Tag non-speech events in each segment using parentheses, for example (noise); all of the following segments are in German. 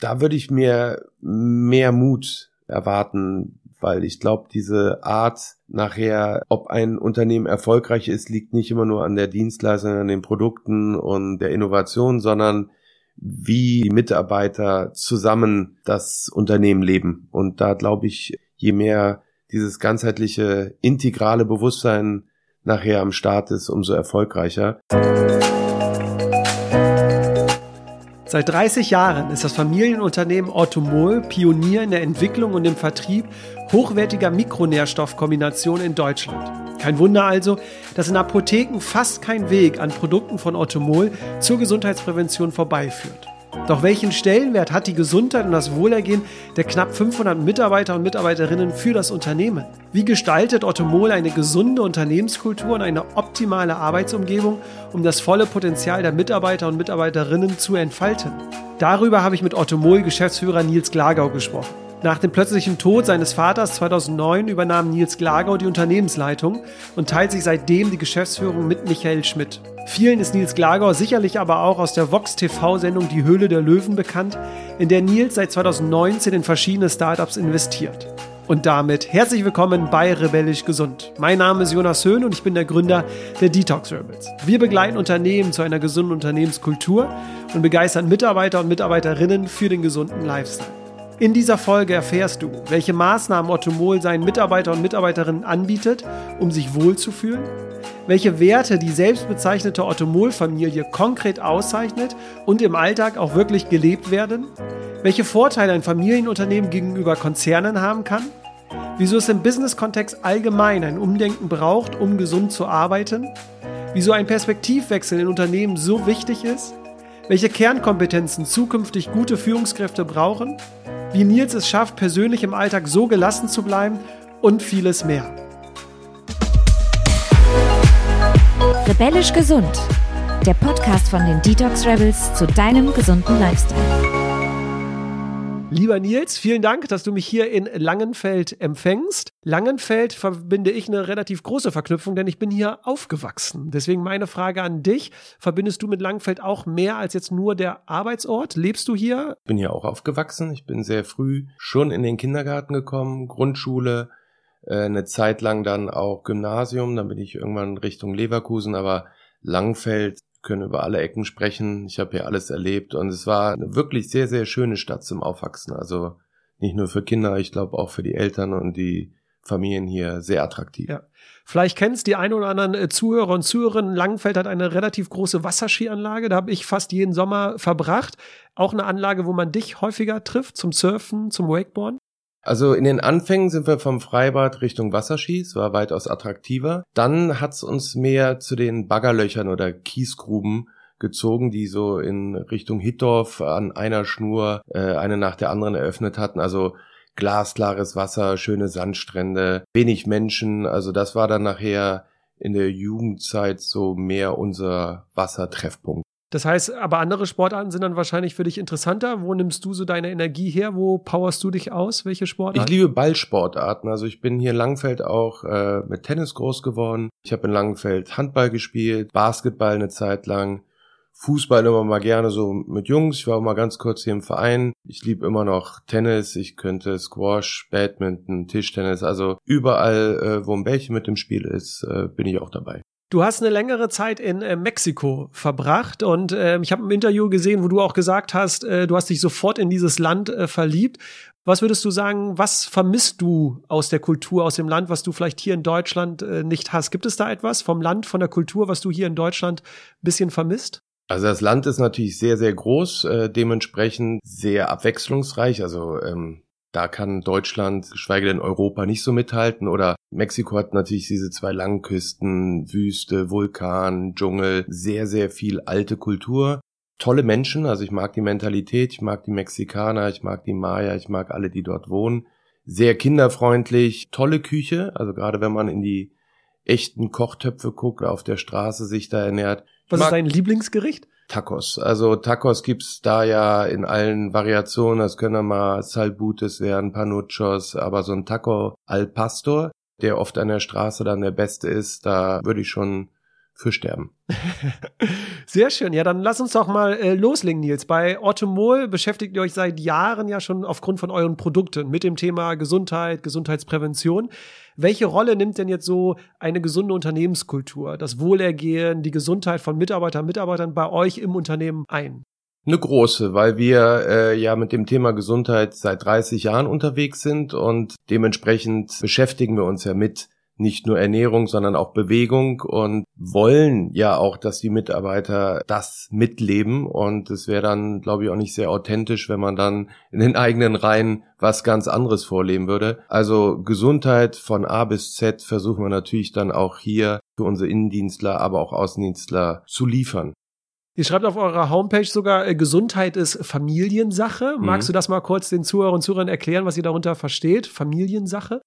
Da würde ich mir mehr Mut erwarten, weil ich glaube, diese Art nachher, ob ein Unternehmen erfolgreich ist, liegt nicht immer nur an der Dienstleistung, an den Produkten und der Innovation, sondern wie die Mitarbeiter zusammen das Unternehmen leben. Und da glaube ich, je mehr dieses ganzheitliche, integrale Bewusstsein nachher am Start ist, umso erfolgreicher. Seit 30 Jahren ist das Familienunternehmen Orthomol Pionier in der Entwicklung und im Vertrieb hochwertiger Mikronährstoffkombinationen in Deutschland. Kein Wunder also, dass in Apotheken fast kein Weg an Produkten von Orthomol zur Gesundheitsprävention vorbeiführt. Doch welchen Stellenwert hat die Gesundheit und das Wohlergehen der knapp 500 Mitarbeiter und Mitarbeiterinnen für das Unternehmen? Wie gestaltet Otto Mohl eine gesunde Unternehmenskultur und eine optimale Arbeitsumgebung, um das volle Potenzial der Mitarbeiter und Mitarbeiterinnen zu entfalten? Darüber habe ich mit Otto Mohl Geschäftsführer Nils Glagau gesprochen. Nach dem plötzlichen Tod seines Vaters 2009 übernahm Nils Glagau die Unternehmensleitung und teilt sich seitdem die Geschäftsführung mit Michael Schmidt. Vielen ist Nils Glagau sicherlich aber auch aus der Vox TV-Sendung Die Höhle der Löwen bekannt, in der Nils seit 2019 in verschiedene Startups investiert. Und damit herzlich willkommen bei Rebellisch Gesund. Mein Name ist Jonas Höhn und ich bin der Gründer der Detox Rebels. Wir begleiten Unternehmen zu einer gesunden Unternehmenskultur und begeistern Mitarbeiter und Mitarbeiterinnen für den gesunden Lifestyle. In dieser Folge erfährst du, welche Maßnahmen Otto Mohl seinen Mitarbeiter und Mitarbeiterinnen anbietet, um sich wohlzufühlen, welche Werte die selbstbezeichnete Otto Mohl-Familie konkret auszeichnet und im Alltag auch wirklich gelebt werden, welche Vorteile ein Familienunternehmen gegenüber Konzernen haben kann, wieso es im Business-Kontext allgemein ein Umdenken braucht, um gesund zu arbeiten, wieso ein Perspektivwechsel in Unternehmen so wichtig ist, welche Kernkompetenzen zukünftig gute Führungskräfte brauchen wie Nils es schafft, persönlich im Alltag so gelassen zu bleiben und vieles mehr. Rebellisch gesund. Der Podcast von den Detox Rebels zu deinem gesunden Lifestyle. Lieber Nils, vielen Dank, dass du mich hier in Langenfeld empfängst. Langenfeld verbinde ich eine relativ große Verknüpfung, denn ich bin hier aufgewachsen. Deswegen meine Frage an dich. Verbindest du mit Langenfeld auch mehr als jetzt nur der Arbeitsort? Lebst du hier? Ich bin hier auch aufgewachsen. Ich bin sehr früh schon in den Kindergarten gekommen, Grundschule, äh, eine Zeit lang dann auch Gymnasium. Dann bin ich irgendwann Richtung Leverkusen, aber Langfeld können über alle Ecken sprechen. Ich habe hier alles erlebt und es war eine wirklich sehr, sehr schöne Stadt zum Aufwachsen. Also nicht nur für Kinder, ich glaube auch für die Eltern und die Familien hier sehr attraktiv. Ja. Vielleicht kennst die ein oder anderen äh, Zuhörer und Zuhörerinnen. Langenfeld hat eine relativ große Wasserskianlage. Da habe ich fast jeden Sommer verbracht. Auch eine Anlage, wo man dich häufiger trifft zum Surfen, zum Wakeboarden. Also in den Anfängen sind wir vom Freibad Richtung Wasserskis, war weitaus attraktiver. Dann hat's uns mehr zu den Baggerlöchern oder Kiesgruben gezogen, die so in Richtung Hittorf an einer Schnur äh, eine nach der anderen eröffnet hatten. Also glasklares Wasser, schöne Sandstrände, wenig Menschen. Also das war dann nachher in der Jugendzeit so mehr unser Wassertreffpunkt. Das heißt, aber andere Sportarten sind dann wahrscheinlich für dich interessanter. Wo nimmst du so deine Energie her? Wo powerst du dich aus? Welche Sportarten? Ich liebe Ballsportarten. Also ich bin hier in Langfeld auch äh, mit Tennis groß geworden. Ich habe in Langfeld Handball gespielt, Basketball eine Zeit lang, Fußball immer mal gerne so mit Jungs. Ich war auch mal ganz kurz hier im Verein. Ich liebe immer noch Tennis. Ich könnte Squash, Badminton, Tischtennis. Also überall, äh, wo ein Bällchen mit dem Spiel ist, äh, bin ich auch dabei. Du hast eine längere Zeit in äh, Mexiko verbracht und äh, ich habe ein Interview gesehen, wo du auch gesagt hast, äh, du hast dich sofort in dieses Land äh, verliebt. Was würdest du sagen, was vermisst du aus der Kultur, aus dem Land, was du vielleicht hier in Deutschland äh, nicht hast? Gibt es da etwas vom Land, von der Kultur, was du hier in Deutschland ein bisschen vermisst? Also das Land ist natürlich sehr, sehr groß, dementsprechend sehr abwechslungsreich. Also ähm, da kann Deutschland, geschweige denn Europa, nicht so mithalten. Oder Mexiko hat natürlich diese zwei langen Küsten, Wüste, Vulkan, Dschungel, sehr, sehr viel alte Kultur. Tolle Menschen, also ich mag die Mentalität, ich mag die Mexikaner, ich mag die Maya, ich mag alle, die dort wohnen. Sehr kinderfreundlich, tolle Küche, also gerade wenn man in die echten Kochtöpfe guckt, auf der Straße sich da ernährt. Was ist dein Lieblingsgericht? Tacos. Also Tacos gibt's da ja in allen Variationen. Das können mal Salbutes werden, Panuchos, aber so ein Taco al Pastor, der oft an der Straße dann der beste ist, da würde ich schon für sterben. (laughs) Sehr schön. Ja, dann lass uns doch mal äh, loslegen, Nils. Bei Orthomol beschäftigt ihr euch seit Jahren ja schon aufgrund von euren Produkten mit dem Thema Gesundheit, Gesundheitsprävention. Welche Rolle nimmt denn jetzt so eine gesunde Unternehmenskultur, das Wohlergehen, die Gesundheit von Mitarbeitern, Mitarbeitern bei euch im Unternehmen ein? Eine große, weil wir äh, ja mit dem Thema Gesundheit seit 30 Jahren unterwegs sind und dementsprechend beschäftigen wir uns ja mit nicht nur Ernährung, sondern auch Bewegung und wollen ja auch, dass die Mitarbeiter das mitleben. Und es wäre dann, glaube ich, auch nicht sehr authentisch, wenn man dann in den eigenen Reihen was ganz anderes vorleben würde. Also Gesundheit von A bis Z versuchen wir natürlich dann auch hier für unsere Innendienstler, aber auch Außendienstler zu liefern. Ihr schreibt auf eurer Homepage sogar, äh, Gesundheit ist Familiensache. Magst mhm. du das mal kurz den Zuhörern und Zuhörern erklären, was ihr darunter versteht? Familiensache?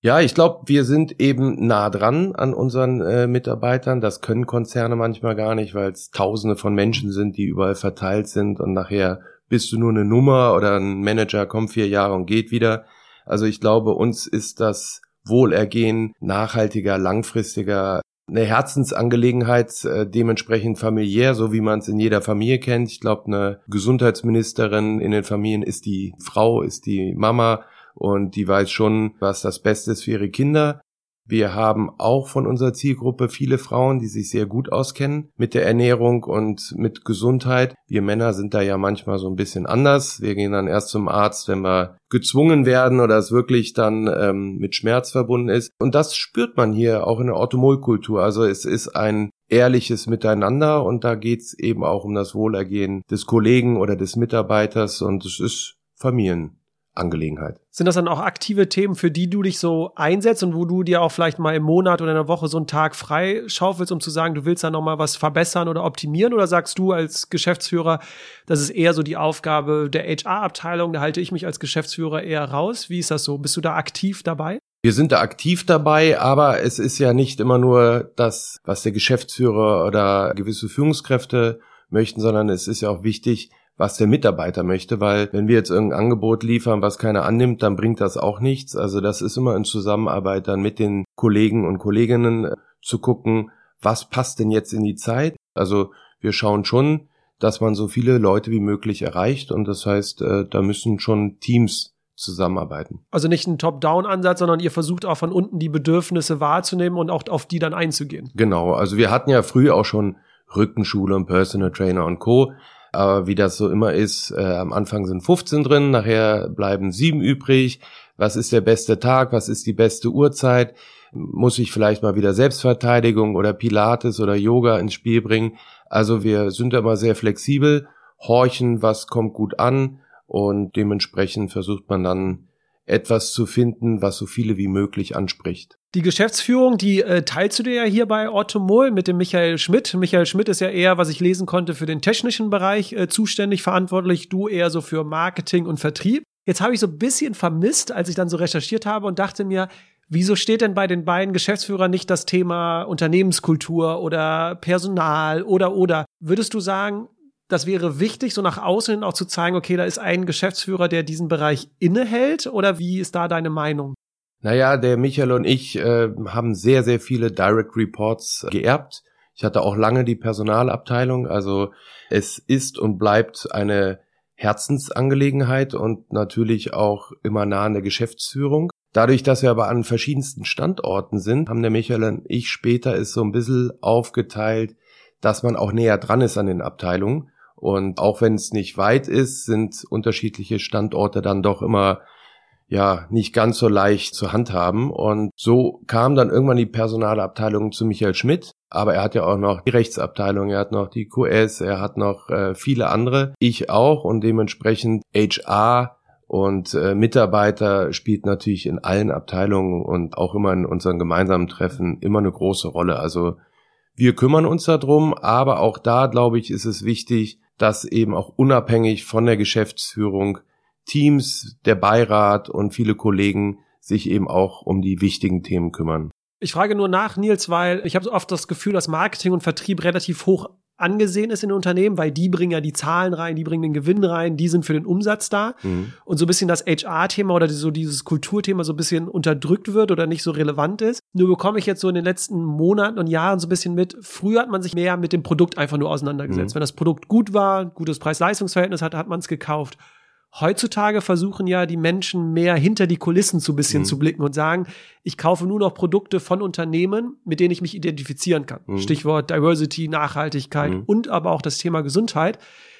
Ja, ich glaube, wir sind eben nah dran an unseren äh, Mitarbeitern. Das können Konzerne manchmal gar nicht, weil es Tausende von Menschen sind, die überall verteilt sind und nachher bist du nur eine Nummer oder ein Manager kommt vier Jahre und geht wieder. Also ich glaube, uns ist das Wohlergehen nachhaltiger, langfristiger, eine Herzensangelegenheit, äh, dementsprechend familiär, so wie man es in jeder Familie kennt. Ich glaube, eine Gesundheitsministerin in den Familien ist die Frau, ist die Mama, und die weiß schon, was das Beste ist für ihre Kinder. Wir haben auch von unserer Zielgruppe viele Frauen, die sich sehr gut auskennen mit der Ernährung und mit Gesundheit. Wir Männer sind da ja manchmal so ein bisschen anders. Wir gehen dann erst zum Arzt, wenn wir gezwungen werden oder es wirklich dann ähm, mit Schmerz verbunden ist. Und das spürt man hier auch in der Automolkultur. Also es ist ein ehrliches Miteinander und da geht's eben auch um das Wohlergehen des Kollegen oder des Mitarbeiters und es ist Familien. Angelegenheit. Sind das dann auch aktive Themen, für die du dich so einsetzt und wo du dir auch vielleicht mal im Monat oder in der Woche so einen Tag frei schaufelst, um zu sagen, du willst da noch mal was verbessern oder optimieren? Oder sagst du als Geschäftsführer, das ist eher so die Aufgabe der HR-Abteilung, da halte ich mich als Geschäftsführer eher raus? Wie ist das so? Bist du da aktiv dabei? Wir sind da aktiv dabei, aber es ist ja nicht immer nur das, was der Geschäftsführer oder gewisse Führungskräfte möchten, sondern es ist ja auch wichtig, was der Mitarbeiter möchte, weil wenn wir jetzt irgendein Angebot liefern, was keiner annimmt, dann bringt das auch nichts. Also das ist immer in Zusammenarbeit dann mit den Kollegen und Kolleginnen äh, zu gucken, was passt denn jetzt in die Zeit. Also wir schauen schon, dass man so viele Leute wie möglich erreicht und das heißt, äh, da müssen schon Teams zusammenarbeiten. Also nicht ein Top-Down-Ansatz, sondern ihr versucht auch von unten die Bedürfnisse wahrzunehmen und auch auf die dann einzugehen. Genau, also wir hatten ja früher auch schon Rückenschule und Personal Trainer und Co. Aber wie das so immer ist, äh, am Anfang sind 15 drin, nachher bleiben sieben übrig. Was ist der beste Tag? Was ist die beste Uhrzeit? Muss ich vielleicht mal wieder Selbstverteidigung oder Pilates oder Yoga ins Spiel bringen? Also wir sind immer sehr flexibel, horchen, was kommt gut an und dementsprechend versucht man dann etwas zu finden, was so viele wie möglich anspricht. Die Geschäftsführung, die äh, teilst du dir ja hier bei Ottomol mit dem Michael Schmidt. Michael Schmidt ist ja eher, was ich lesen konnte, für den technischen Bereich äh, zuständig, verantwortlich. Du eher so für Marketing und Vertrieb. Jetzt habe ich so ein bisschen vermisst, als ich dann so recherchiert habe und dachte mir, wieso steht denn bei den beiden Geschäftsführern nicht das Thema Unternehmenskultur oder Personal oder oder? Würdest du sagen, das wäre wichtig, so nach außen hin auch zu zeigen, okay, da ist ein Geschäftsführer, der diesen Bereich innehält? Oder wie ist da deine Meinung? Naja, der Michael und ich äh, haben sehr, sehr viele Direct Reports geerbt. Ich hatte auch lange die Personalabteilung. Also es ist und bleibt eine Herzensangelegenheit und natürlich auch immer nah an der Geschäftsführung. Dadurch, dass wir aber an verschiedensten Standorten sind, haben der Michael und ich später es so ein bisschen aufgeteilt, dass man auch näher dran ist an den Abteilungen. Und auch wenn es nicht weit ist, sind unterschiedliche Standorte dann doch immer ja nicht ganz so leicht zu handhaben. Und so kam dann irgendwann die Personalabteilung zu Michael Schmidt. Aber er hat ja auch noch die Rechtsabteilung, er hat noch die QS, er hat noch äh, viele andere. Ich auch und dementsprechend HR und äh, Mitarbeiter spielt natürlich in allen Abteilungen und auch immer in unseren gemeinsamen Treffen immer eine große Rolle. Also wir kümmern uns darum, aber auch da, glaube ich, ist es wichtig, dass eben auch unabhängig von der Geschäftsführung Teams, der Beirat und viele Kollegen sich eben auch um die wichtigen Themen kümmern. Ich frage nur nach, Nils, weil ich habe oft das Gefühl, dass Marketing und Vertrieb relativ hoch angesehen ist in den Unternehmen, weil die bringen ja die Zahlen rein, die bringen den Gewinn rein, die sind für den Umsatz da. Mhm. Und so ein bisschen das HR-Thema oder so dieses Kulturthema so ein bisschen unterdrückt wird oder nicht so relevant ist. Nur bekomme ich jetzt so in den letzten Monaten und Jahren so ein bisschen mit, früher hat man sich mehr mit dem Produkt einfach nur auseinandergesetzt. Mhm. Wenn das Produkt gut war, gutes Preis-Leistungs-Verhältnis hatte, hat man es gekauft. Heutzutage versuchen ja die Menschen mehr hinter die Kulissen zu bisschen mhm. zu blicken und sagen, ich kaufe nur noch Produkte von Unternehmen, mit denen ich mich identifizieren kann. Mhm. Stichwort Diversity, Nachhaltigkeit mhm. und aber auch das Thema Gesundheit.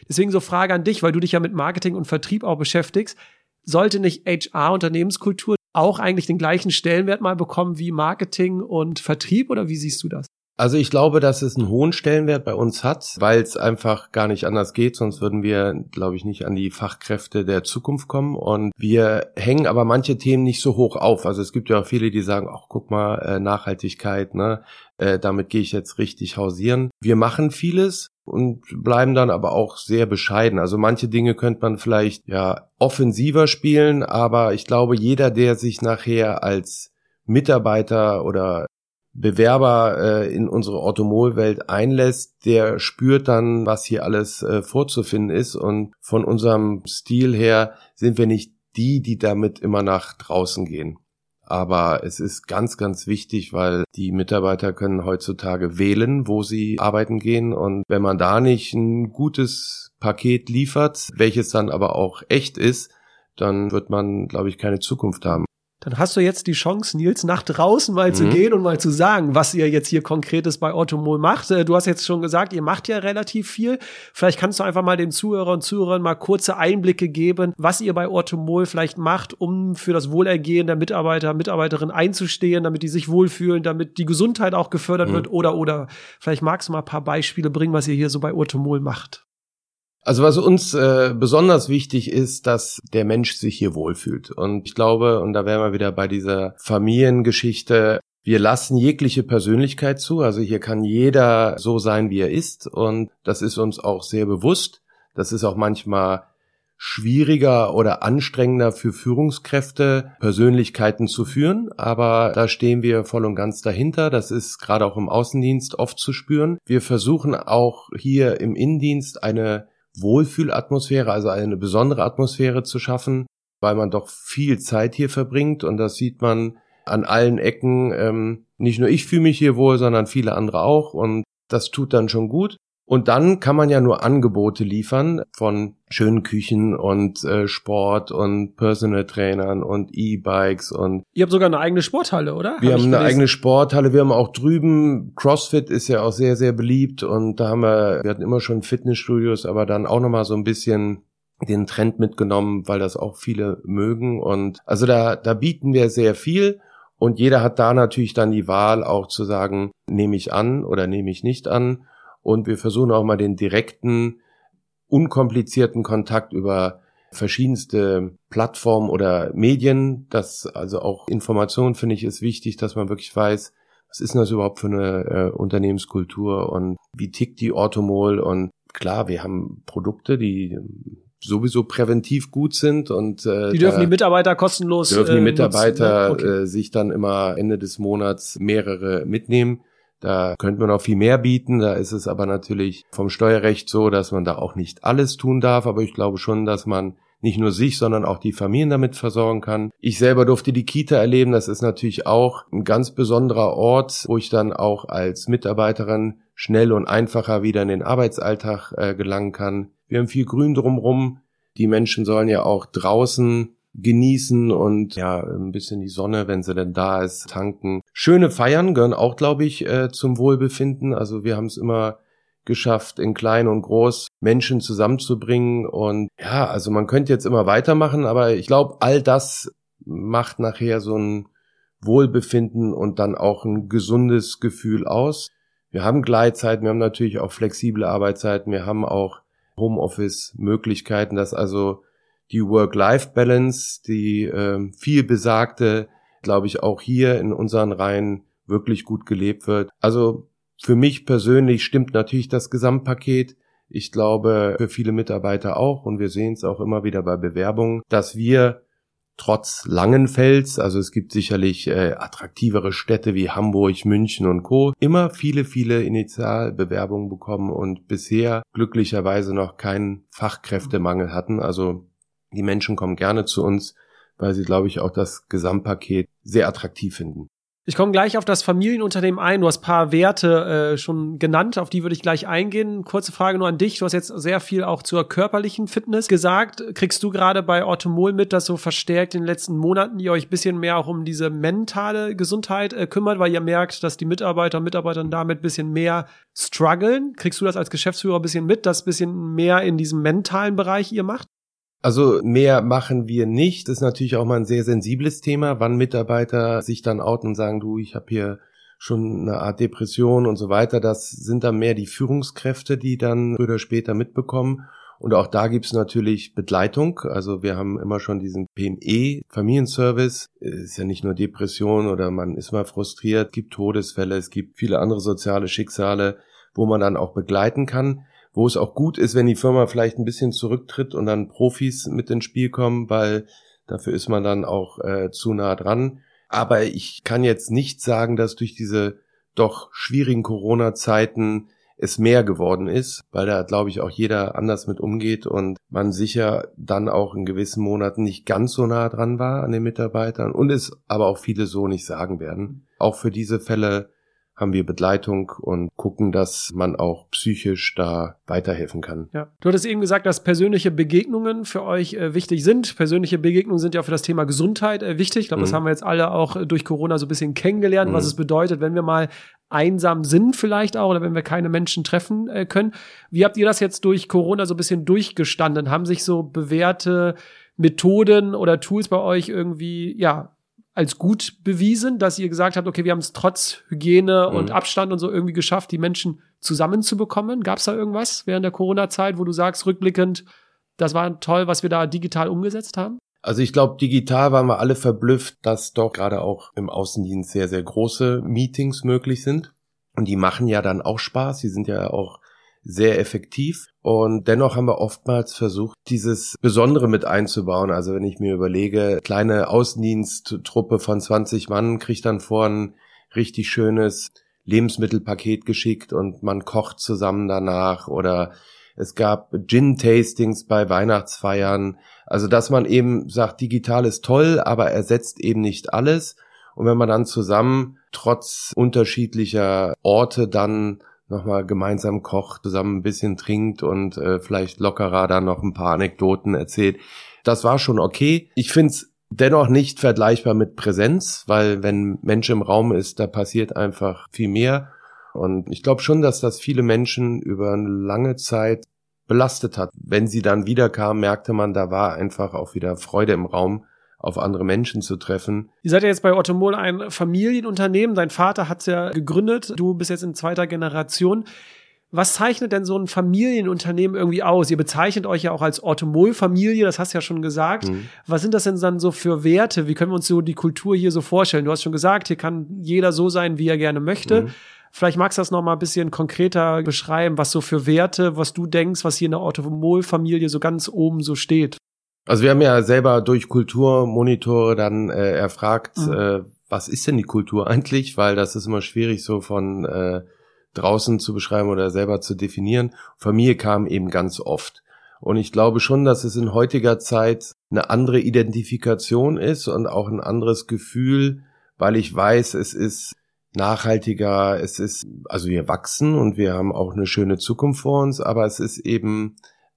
Deswegen so Frage an dich, weil du dich ja mit Marketing und Vertrieb auch beschäftigst. Sollte nicht HR Unternehmenskultur auch eigentlich den gleichen Stellenwert mal bekommen wie Marketing und Vertrieb oder wie siehst du das? Also ich glaube, dass es einen hohen Stellenwert bei uns hat, weil es einfach gar nicht anders geht, sonst würden wir, glaube ich, nicht an die Fachkräfte der Zukunft kommen. Und wir hängen aber manche Themen nicht so hoch auf. Also es gibt ja auch viele, die sagen, ach guck mal, äh, Nachhaltigkeit, ne, äh, damit gehe ich jetzt richtig hausieren. Wir machen vieles, und bleiben dann aber auch sehr bescheiden. Also manche Dinge könnte man vielleicht ja offensiver spielen, aber ich glaube, jeder, der sich nachher als Mitarbeiter oder Bewerber äh, in unsere Automolwelt einlässt, der spürt dann, was hier alles äh, vorzufinden ist. Und von unserem Stil her sind wir nicht die, die damit immer nach draußen gehen. Aber es ist ganz, ganz wichtig, weil die Mitarbeiter können heutzutage wählen, wo sie arbeiten gehen. Und wenn man da nicht ein gutes Paket liefert, welches dann aber auch echt ist, dann wird man, glaube ich, keine Zukunft haben dann hast du jetzt die Chance, Nils, nach draußen mal mhm. zu gehen und mal zu sagen, was ihr jetzt hier konkretes bei Automol macht. Äh, du hast jetzt schon gesagt, ihr macht ja relativ viel. Vielleicht kannst du einfach mal den Zuhörern und Zuhörern mal kurze Einblicke geben, was ihr bei Automol vielleicht macht, um für das Wohlergehen der Mitarbeiter, Mitarbeiterin einzustehen, damit die sich wohlfühlen, damit die Gesundheit auch gefördert mhm. wird oder, oder vielleicht magst du mal ein paar Beispiele bringen, was ihr hier so bei Automol macht. Also was uns äh, besonders wichtig ist, dass der Mensch sich hier wohlfühlt. Und ich glaube, und da wären wir wieder bei dieser Familiengeschichte, wir lassen jegliche Persönlichkeit zu. Also hier kann jeder so sein, wie er ist. Und das ist uns auch sehr bewusst. Das ist auch manchmal schwieriger oder anstrengender für Führungskräfte, Persönlichkeiten zu führen. Aber da stehen wir voll und ganz dahinter. Das ist gerade auch im Außendienst oft zu spüren. Wir versuchen auch hier im Innendienst eine Wohlfühlatmosphäre, also eine besondere Atmosphäre zu schaffen, weil man doch viel Zeit hier verbringt und das sieht man an allen Ecken. Ähm, nicht nur ich fühle mich hier wohl, sondern viele andere auch und das tut dann schon gut. Und dann kann man ja nur Angebote liefern von schönen Küchen und äh, Sport und Personal Trainern und E-Bikes und Ihr habt sogar eine eigene Sporthalle, oder? Wir Hab haben eine eigene Sporthalle, wir haben auch drüben CrossFit ist ja auch sehr sehr beliebt und da haben wir wir hatten immer schon Fitnessstudios, aber dann auch noch mal so ein bisschen den Trend mitgenommen, weil das auch viele mögen und also da da bieten wir sehr viel und jeder hat da natürlich dann die Wahl auch zu sagen, nehme ich an oder nehme ich nicht an und wir versuchen auch mal den direkten, unkomplizierten Kontakt über verschiedenste Plattformen oder Medien. Das also auch Information finde ich ist wichtig, dass man wirklich weiß, was ist denn das überhaupt für eine äh, Unternehmenskultur und wie tickt die Orthomol und klar, wir haben Produkte, die sowieso präventiv gut sind und äh, die dürfen die Mitarbeiter kostenlos dürfen die äh, Mitarbeiter ne? okay. äh, sich dann immer Ende des Monats mehrere mitnehmen. Da könnte man auch viel mehr bieten. Da ist es aber natürlich vom Steuerrecht so, dass man da auch nicht alles tun darf. Aber ich glaube schon, dass man nicht nur sich, sondern auch die Familien damit versorgen kann. Ich selber durfte die Kita erleben. Das ist natürlich auch ein ganz besonderer Ort, wo ich dann auch als Mitarbeiterin schnell und einfacher wieder in den Arbeitsalltag äh, gelangen kann. Wir haben viel Grün drumrum. Die Menschen sollen ja auch draußen genießen und ja, ein bisschen die Sonne, wenn sie denn da ist, tanken. Schöne Feiern gehören auch, glaube ich, äh, zum Wohlbefinden. Also wir haben es immer geschafft, in klein und groß Menschen zusammenzubringen. Und ja, also man könnte jetzt immer weitermachen, aber ich glaube, all das macht nachher so ein Wohlbefinden und dann auch ein gesundes Gefühl aus. Wir haben Gleitzeiten, wir haben natürlich auch flexible Arbeitszeiten, wir haben auch Homeoffice-Möglichkeiten, dass also die Work-Life-Balance, die äh, viel besagte, glaube ich, auch hier in unseren Reihen wirklich gut gelebt wird. Also für mich persönlich stimmt natürlich das Gesamtpaket. Ich glaube, für viele Mitarbeiter auch, und wir sehen es auch immer wieder bei Bewerbungen, dass wir trotz Langenfels, also es gibt sicherlich äh, attraktivere Städte wie Hamburg, München und Co. immer viele, viele Initialbewerbungen bekommen und bisher glücklicherweise noch keinen Fachkräftemangel hatten. Also die Menschen kommen gerne zu uns, weil sie, glaube ich, auch das Gesamtpaket sehr attraktiv finden. Ich komme gleich auf das Familienunternehmen ein. Du hast paar Werte äh, schon genannt, auf die würde ich gleich eingehen. Kurze Frage nur an dich. Du hast jetzt sehr viel auch zur körperlichen Fitness gesagt. Kriegst du gerade bei Orthomol mit, dass so verstärkt in den letzten Monaten ihr euch bisschen mehr auch um diese mentale Gesundheit äh, kümmert, weil ihr merkt, dass die Mitarbeiter und Mitarbeiterinnen damit bisschen mehr strugglen? Kriegst du das als Geschäftsführer bisschen mit, dass bisschen mehr in diesem mentalen Bereich ihr macht? Also mehr machen wir nicht. Das ist natürlich auch mal ein sehr sensibles Thema, wann Mitarbeiter sich dann outen und sagen, du, ich habe hier schon eine Art Depression und so weiter. Das sind dann mehr die Führungskräfte, die dann früher oder später mitbekommen. Und auch da gibt's natürlich Begleitung. Also wir haben immer schon diesen PME, Familienservice. Es ist ja nicht nur Depression oder man ist mal frustriert, es gibt Todesfälle, es gibt viele andere soziale Schicksale, wo man dann auch begleiten kann wo es auch gut ist, wenn die Firma vielleicht ein bisschen zurücktritt und dann Profis mit ins Spiel kommen, weil dafür ist man dann auch äh, zu nah dran. Aber ich kann jetzt nicht sagen, dass durch diese doch schwierigen Corona-Zeiten es mehr geworden ist, weil da, glaube ich, auch jeder anders mit umgeht und man sicher dann auch in gewissen Monaten nicht ganz so nah dran war an den Mitarbeitern und es aber auch viele so nicht sagen werden. Auch für diese Fälle haben wir Begleitung und gucken, dass man auch psychisch da weiterhelfen kann. Ja. Du hattest eben gesagt, dass persönliche Begegnungen für euch äh, wichtig sind. Persönliche Begegnungen sind ja auch für das Thema Gesundheit äh, wichtig. Ich glaube, mhm. das haben wir jetzt alle auch äh, durch Corona so ein bisschen kennengelernt, mhm. was es bedeutet, wenn wir mal einsam sind vielleicht auch oder wenn wir keine Menschen treffen äh, können. Wie habt ihr das jetzt durch Corona so ein bisschen durchgestanden? Haben sich so bewährte Methoden oder Tools bei euch irgendwie, ja, als gut bewiesen, dass ihr gesagt habt, okay, wir haben es trotz Hygiene mhm. und Abstand und so irgendwie geschafft, die Menschen zusammenzubekommen? Gab es da irgendwas während der Corona-Zeit, wo du sagst, rückblickend, das war toll, was wir da digital umgesetzt haben? Also ich glaube, digital waren wir alle verblüfft, dass doch gerade auch im Außendienst sehr, sehr große Meetings möglich sind. Und die machen ja dann auch Spaß. Die sind ja auch sehr effektiv. Und dennoch haben wir oftmals versucht, dieses Besondere mit einzubauen. Also wenn ich mir überlege, kleine Außendiensttruppe von 20 Mann kriegt dann vor ein richtig schönes Lebensmittelpaket geschickt und man kocht zusammen danach oder es gab Gin-Tastings bei Weihnachtsfeiern. Also, dass man eben sagt, digital ist toll, aber ersetzt eben nicht alles. Und wenn man dann zusammen trotz unterschiedlicher Orte dann nochmal gemeinsam kocht, zusammen ein bisschen trinkt und äh, vielleicht lockerer dann noch ein paar Anekdoten erzählt. Das war schon okay. Ich find's dennoch nicht vergleichbar mit Präsenz, weil wenn Mensch im Raum ist, da passiert einfach viel mehr. Und ich glaube schon, dass das viele Menschen über eine lange Zeit belastet hat. Wenn sie dann wiederkamen, merkte man, da war einfach auch wieder Freude im Raum auf andere Menschen zu treffen. Ihr seid ja jetzt bei Ottomol ein Familienunternehmen. Dein Vater hat es ja gegründet. Du bist jetzt in zweiter Generation. Was zeichnet denn so ein Familienunternehmen irgendwie aus? Ihr bezeichnet euch ja auch als Orthomol-Familie, das hast du ja schon gesagt. Mhm. Was sind das denn dann so für Werte? Wie können wir uns so die Kultur hier so vorstellen? Du hast schon gesagt, hier kann jeder so sein, wie er gerne möchte. Mhm. Vielleicht magst du das noch mal ein bisschen konkreter beschreiben, was so für Werte, was du denkst, was hier in der Orthomol-Familie so ganz oben so steht. Also wir haben ja selber durch Kulturmonitore dann äh, erfragt, mhm. äh, was ist denn die Kultur eigentlich? Weil das ist immer schwierig so von äh, draußen zu beschreiben oder selber zu definieren. Familie kam eben ganz oft. Und ich glaube schon, dass es in heutiger Zeit eine andere Identifikation ist und auch ein anderes Gefühl, weil ich weiß, es ist nachhaltiger, es ist, also wir wachsen und wir haben auch eine schöne Zukunft vor uns, aber es ist eben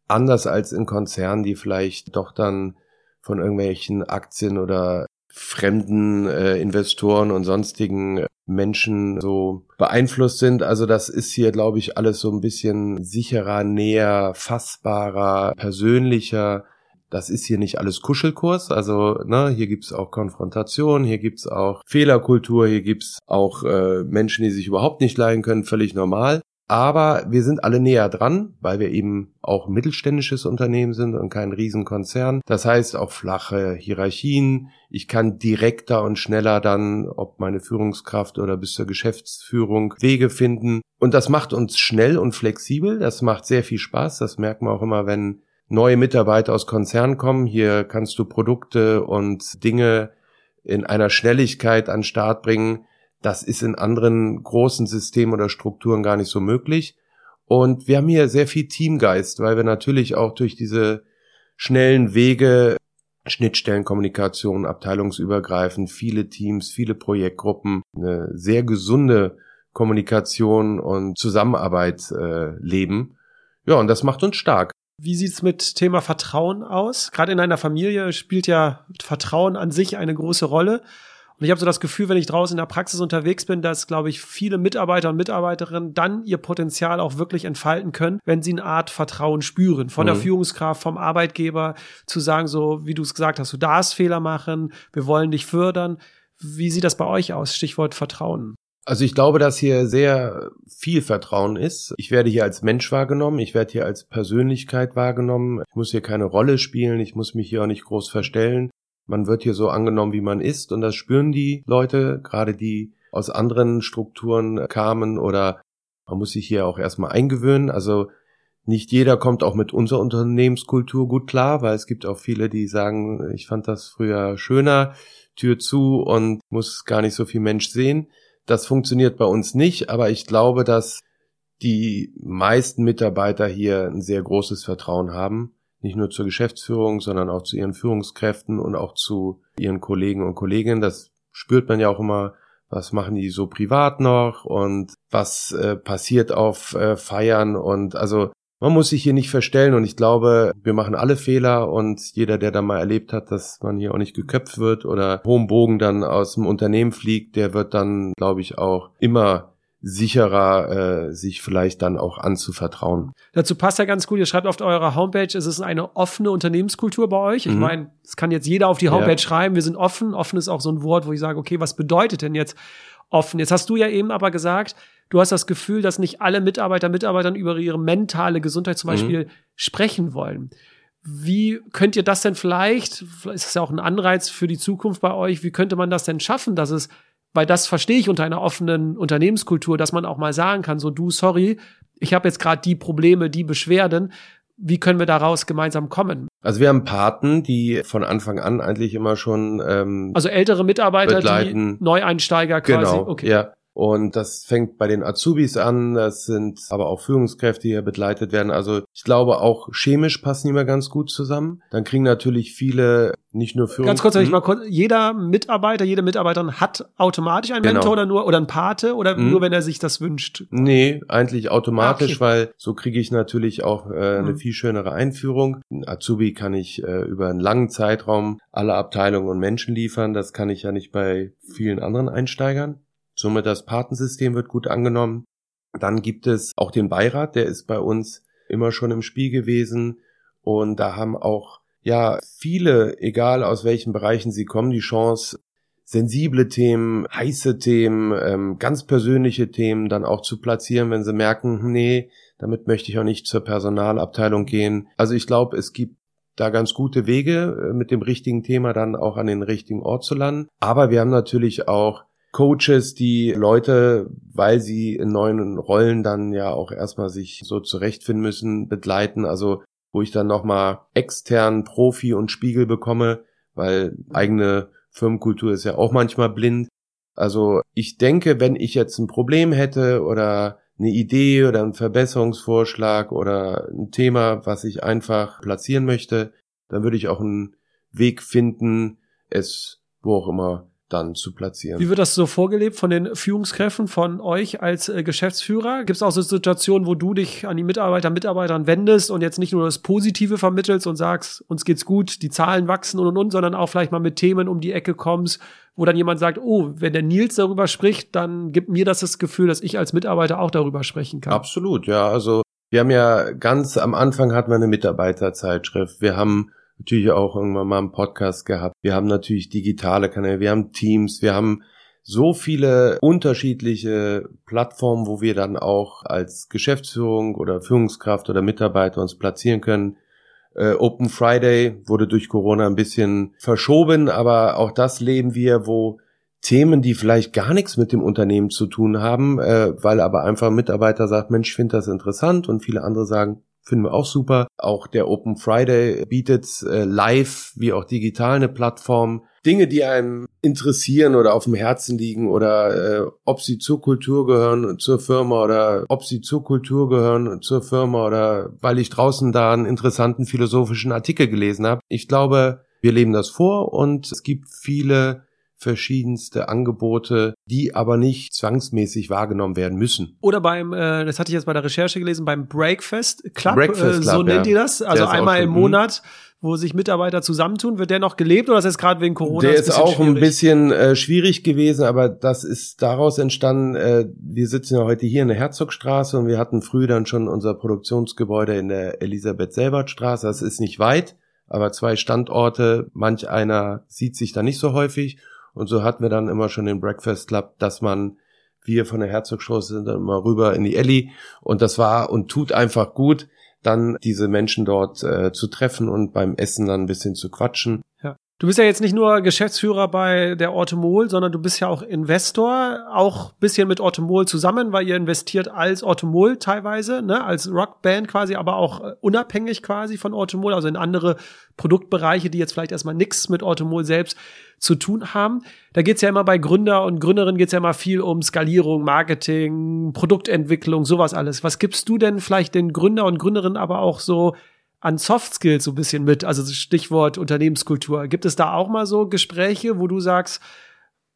anders als in Konzernen, die vielleicht doch dann von irgendwelchen Aktien oder fremden äh, Investoren und sonstigen Menschen so beeinflusst sind. Also das ist hier, glaube ich, alles so ein bisschen sicherer, näher, fassbarer, persönlicher. Das ist hier nicht alles Kuschelkurs. Also ne, hier gibt's auch Konfrontation, hier gibt's auch Fehlerkultur, hier gibt's auch äh, Menschen, die sich überhaupt nicht leiden können, völlig normal. Aber wir sind alle näher dran, weil wir eben auch mittelständisches Unternehmen sind und kein Riesenkonzern. Das heißt auch flache Hierarchien. Ich kann direkter und schneller dann, ob meine Führungskraft oder bis zur Geschäftsführung, Wege finden. Und das macht uns schnell und flexibel. Das macht sehr viel Spaß. Das merkt man auch immer, wenn neue Mitarbeiter aus Konzernen kommen. Hier kannst du Produkte und Dinge in einer Schnelligkeit an Start bringen. Das ist in anderen großen Systemen oder Strukturen gar nicht so möglich. Und wir haben hier sehr viel Teamgeist, weil wir natürlich auch durch diese schnellen Wege, Schnittstellenkommunikation, abteilungsübergreifend, viele Teams, viele Projektgruppen, eine sehr gesunde Kommunikation und Zusammenarbeit äh, leben. Ja, und das macht uns stark. Wie sieht's mit Thema Vertrauen aus? Gerade in einer Familie spielt ja Vertrauen an sich eine große Rolle. Und ich habe so das Gefühl, wenn ich draußen in der Praxis unterwegs bin, dass, glaube ich, viele Mitarbeiter und Mitarbeiterinnen dann ihr Potenzial auch wirklich entfalten können, wenn sie eine Art Vertrauen spüren. Von mhm. der Führungskraft, vom Arbeitgeber, zu sagen, so wie du es gesagt hast, du darfst Fehler machen, wir wollen dich fördern. Wie sieht das bei euch aus? Stichwort Vertrauen. Also ich glaube, dass hier sehr viel Vertrauen ist. Ich werde hier als Mensch wahrgenommen, ich werde hier als Persönlichkeit wahrgenommen. Ich muss hier keine Rolle spielen, ich muss mich hier auch nicht groß verstellen. Man wird hier so angenommen, wie man ist und das spüren die Leute, gerade die aus anderen Strukturen kamen oder man muss sich hier auch erstmal eingewöhnen. Also nicht jeder kommt auch mit unserer Unternehmenskultur gut klar, weil es gibt auch viele, die sagen, ich fand das früher schöner, Tür zu und muss gar nicht so viel Mensch sehen. Das funktioniert bei uns nicht, aber ich glaube, dass die meisten Mitarbeiter hier ein sehr großes Vertrauen haben nicht nur zur Geschäftsführung, sondern auch zu ihren Führungskräften und auch zu ihren Kollegen und Kolleginnen. Das spürt man ja auch immer, was machen die so privat noch? Und was äh, passiert auf äh, Feiern? Und also man muss sich hier nicht verstellen. Und ich glaube, wir machen alle Fehler. Und jeder, der da mal erlebt hat, dass man hier auch nicht geköpft wird oder hohem Bogen dann aus dem Unternehmen fliegt, der wird dann, glaube ich, auch immer sicherer, äh, sich vielleicht dann auch anzuvertrauen. Dazu passt ja ganz gut, ihr schreibt auf eurer Homepage, es ist eine offene Unternehmenskultur bei euch. Ich mhm. meine, es kann jetzt jeder auf die Homepage ja. schreiben, wir sind offen. Offen ist auch so ein Wort, wo ich sage, okay, was bedeutet denn jetzt offen? Jetzt hast du ja eben aber gesagt, du hast das Gefühl, dass nicht alle Mitarbeiter, Mitarbeitern über ihre mentale Gesundheit zum mhm. Beispiel mhm. sprechen wollen. Wie könnt ihr das denn vielleicht, vielleicht ist es ja auch ein Anreiz für die Zukunft bei euch, wie könnte man das denn schaffen, dass es weil das verstehe ich unter einer offenen Unternehmenskultur, dass man auch mal sagen kann, so du, sorry, ich habe jetzt gerade die Probleme, die Beschwerden, wie können wir daraus gemeinsam kommen? Also wir haben Paten, die von Anfang an eigentlich immer schon ähm, also ältere Mitarbeiter, begleiten. die Neueinsteiger quasi. Genau, okay. ja. Und das fängt bei den Azubis an, das sind aber auch Führungskräfte, die hier begleitet werden. Also ich glaube auch chemisch passen die mal ganz gut zusammen. Dann kriegen natürlich viele nicht nur Führungskräfte. Ganz kurz, wenn ich mal kurz, jeder Mitarbeiter, jede Mitarbeiterin hat automatisch einen genau. Mentor oder nur oder einen Pate oder mhm. nur wenn er sich das wünscht? Nee, eigentlich automatisch, okay. weil so kriege ich natürlich auch äh, eine mhm. viel schönere Einführung. Ein Azubi kann ich äh, über einen langen Zeitraum alle Abteilungen und Menschen liefern. Das kann ich ja nicht bei vielen anderen Einsteigern. Somit das Patensystem wird gut angenommen. Dann gibt es auch den Beirat, der ist bei uns immer schon im Spiel gewesen. Und da haben auch, ja, viele, egal aus welchen Bereichen sie kommen, die Chance, sensible Themen, heiße Themen, ähm, ganz persönliche Themen dann auch zu platzieren, wenn sie merken, nee, damit möchte ich auch nicht zur Personalabteilung gehen. Also ich glaube, es gibt da ganz gute Wege, äh, mit dem richtigen Thema dann auch an den richtigen Ort zu landen. Aber wir haben natürlich auch Coaches, die Leute, weil sie in neuen Rollen dann ja auch erstmal sich so zurechtfinden müssen, begleiten. Also wo ich dann nochmal extern Profi und Spiegel bekomme, weil eigene Firmenkultur ist ja auch manchmal blind. Also ich denke, wenn ich jetzt ein Problem hätte oder eine Idee oder einen Verbesserungsvorschlag oder ein Thema, was ich einfach platzieren möchte, dann würde ich auch einen Weg finden, es wo auch immer dann zu platzieren. Wie wird das so vorgelebt von den Führungskräften, von euch als äh, Geschäftsführer? Gibt es auch so Situationen, wo du dich an die Mitarbeiter, Mitarbeitern wendest und jetzt nicht nur das Positive vermittelst und sagst, uns geht's gut, die Zahlen wachsen und und und, sondern auch vielleicht mal mit Themen um die Ecke kommst, wo dann jemand sagt, oh, wenn der Nils darüber spricht, dann gibt mir das das Gefühl, dass ich als Mitarbeiter auch darüber sprechen kann. Absolut, ja. Also wir haben ja ganz am Anfang hatten wir eine Mitarbeiterzeitschrift. Wir haben natürlich auch irgendwann mal einen Podcast gehabt. Wir haben natürlich digitale Kanäle, wir haben Teams, wir haben so viele unterschiedliche Plattformen, wo wir dann auch als Geschäftsführung oder Führungskraft oder Mitarbeiter uns platzieren können. Äh, Open Friday wurde durch Corona ein bisschen verschoben, aber auch das leben wir, wo Themen, die vielleicht gar nichts mit dem Unternehmen zu tun haben, äh, weil aber einfach ein Mitarbeiter sagt, Mensch, ich finde das interessant und viele andere sagen, finden wir auch super. Auch der Open Friday bietet äh, live wie auch digital eine Plattform. Dinge, die einem interessieren oder auf dem Herzen liegen oder äh, ob sie zur Kultur gehören, zur Firma oder ob sie zur Kultur gehören, zur Firma oder weil ich draußen da einen interessanten philosophischen Artikel gelesen habe. Ich glaube, wir leben das vor und es gibt viele verschiedenste Angebote, die aber nicht zwangsmäßig wahrgenommen werden müssen. Oder beim, äh, das hatte ich jetzt bei der Recherche gelesen, beim Breakfast Club, Breakfast Club äh, so nennt ja. ihr das, also einmal im Monat wo sich Mitarbeiter zusammentun. Wird der noch gelebt oder ist das gerade wegen Corona? Der ist auch schwierig? ein bisschen äh, schwierig gewesen, aber das ist daraus entstanden. Äh, wir sitzen ja heute hier in der Herzogstraße und wir hatten früh dann schon unser Produktionsgebäude in der Elisabeth-Selbert-Straße. Das ist nicht weit, aber zwei Standorte. Manch einer sieht sich da nicht so häufig. Und so hatten wir dann immer schon den Breakfast Club, dass man wir von der Herzogstraße sind dann immer rüber in die Elli und das war und tut einfach gut dann diese Menschen dort äh, zu treffen und beim Essen dann ein bisschen zu quatschen. Ja. Du bist ja jetzt nicht nur Geschäftsführer bei der Automol, sondern du bist ja auch Investor, auch bisschen mit Automol zusammen, weil ihr investiert als Automol teilweise, ne, als Rockband quasi, aber auch äh, unabhängig quasi von Automol, also in andere Produktbereiche, die jetzt vielleicht erstmal nichts mit Automol selbst zu tun haben. Da geht's ja immer bei Gründer und Gründerinnen geht's ja immer viel um Skalierung, Marketing, Produktentwicklung, sowas alles. Was gibst du denn vielleicht den Gründer und Gründerinnen aber auch so an Soft Skills so ein bisschen mit? Also Stichwort Unternehmenskultur. Gibt es da auch mal so Gespräche, wo du sagst,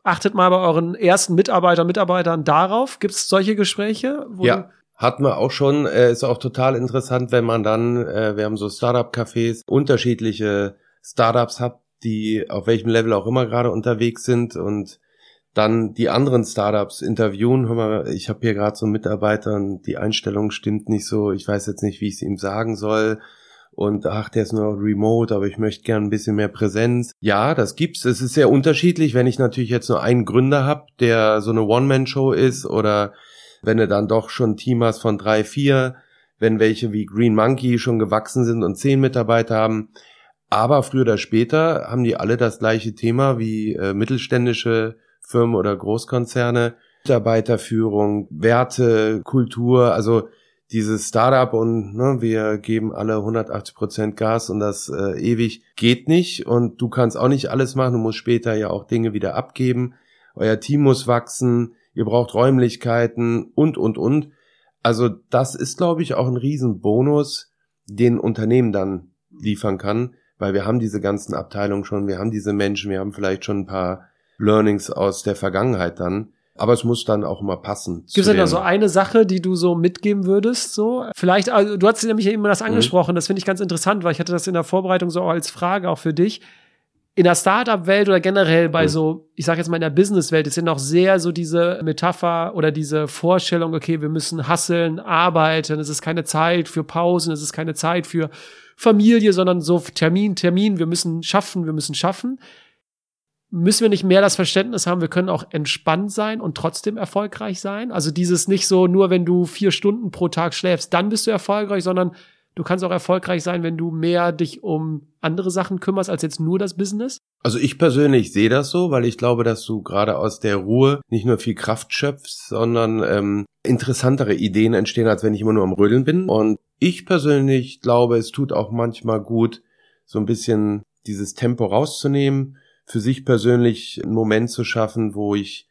achtet mal bei euren ersten Mitarbeiter, Mitarbeitern darauf? Gibt es solche Gespräche? ja. Hatten wir auch schon, äh, ist auch total interessant, wenn man dann, äh, wir haben so Startup-Cafés, unterschiedliche Startups hat, die auf welchem Level auch immer gerade unterwegs sind und dann die anderen Startups interviewen. Hör mal, ich habe hier gerade so einen Mitarbeiter und die Einstellung stimmt nicht so. Ich weiß jetzt nicht, wie ich es ihm sagen soll. Und ach, der ist nur remote, aber ich möchte gern ein bisschen mehr Präsenz. Ja, das gibt's. Es ist sehr unterschiedlich, wenn ich natürlich jetzt nur einen Gründer habe, der so eine One-Man-Show ist oder wenn du dann doch schon ein Team hast von drei, vier, wenn welche wie Green Monkey schon gewachsen sind und zehn Mitarbeiter haben, aber früher oder später haben die alle das gleiche Thema wie äh, mittelständische Firmen oder Großkonzerne. Mitarbeiterführung, Werte, Kultur, also dieses Startup und ne, wir geben alle 180 Prozent Gas und das äh, ewig geht nicht und du kannst auch nicht alles machen, du musst später ja auch Dinge wieder abgeben, euer Team muss wachsen, ihr braucht Räumlichkeiten und, und, und. Also das ist, glaube ich, auch ein Riesenbonus, den Unternehmen dann liefern kann, weil wir haben diese ganzen Abteilungen schon, wir haben diese Menschen, wir haben vielleicht schon ein paar Learnings aus der Vergangenheit dann. Aber es muss dann auch immer passen. Gibt es denn da so eine Sache, die du so mitgeben würdest? So vielleicht, also du hast nämlich immer das mhm. angesprochen. Mhm. Das finde ich ganz interessant, weil ich hatte das in der Vorbereitung so als Frage auch für dich. In der Startup-Welt oder generell bei mhm. so, ich sage jetzt mal in der Business-Welt, ist ja noch sehr so diese Metapher oder diese Vorstellung, okay, wir müssen hasseln, arbeiten, es ist keine Zeit für Pausen, es ist keine Zeit für Familie, sondern so Termin, Termin, wir müssen schaffen, wir müssen schaffen. Müssen wir nicht mehr das Verständnis haben, wir können auch entspannt sein und trotzdem erfolgreich sein? Also dieses nicht so, nur wenn du vier Stunden pro Tag schläfst, dann bist du erfolgreich, sondern du kannst auch erfolgreich sein, wenn du mehr dich um andere Sachen kümmerst als jetzt nur das Business? Also ich persönlich sehe das so, weil ich glaube, dass du gerade aus der Ruhe nicht nur viel Kraft schöpfst, sondern ähm, interessantere Ideen entstehen, als wenn ich immer nur am Rödeln bin. Und ich persönlich glaube, es tut auch manchmal gut, so ein bisschen dieses Tempo rauszunehmen, für sich persönlich einen Moment zu schaffen, wo ich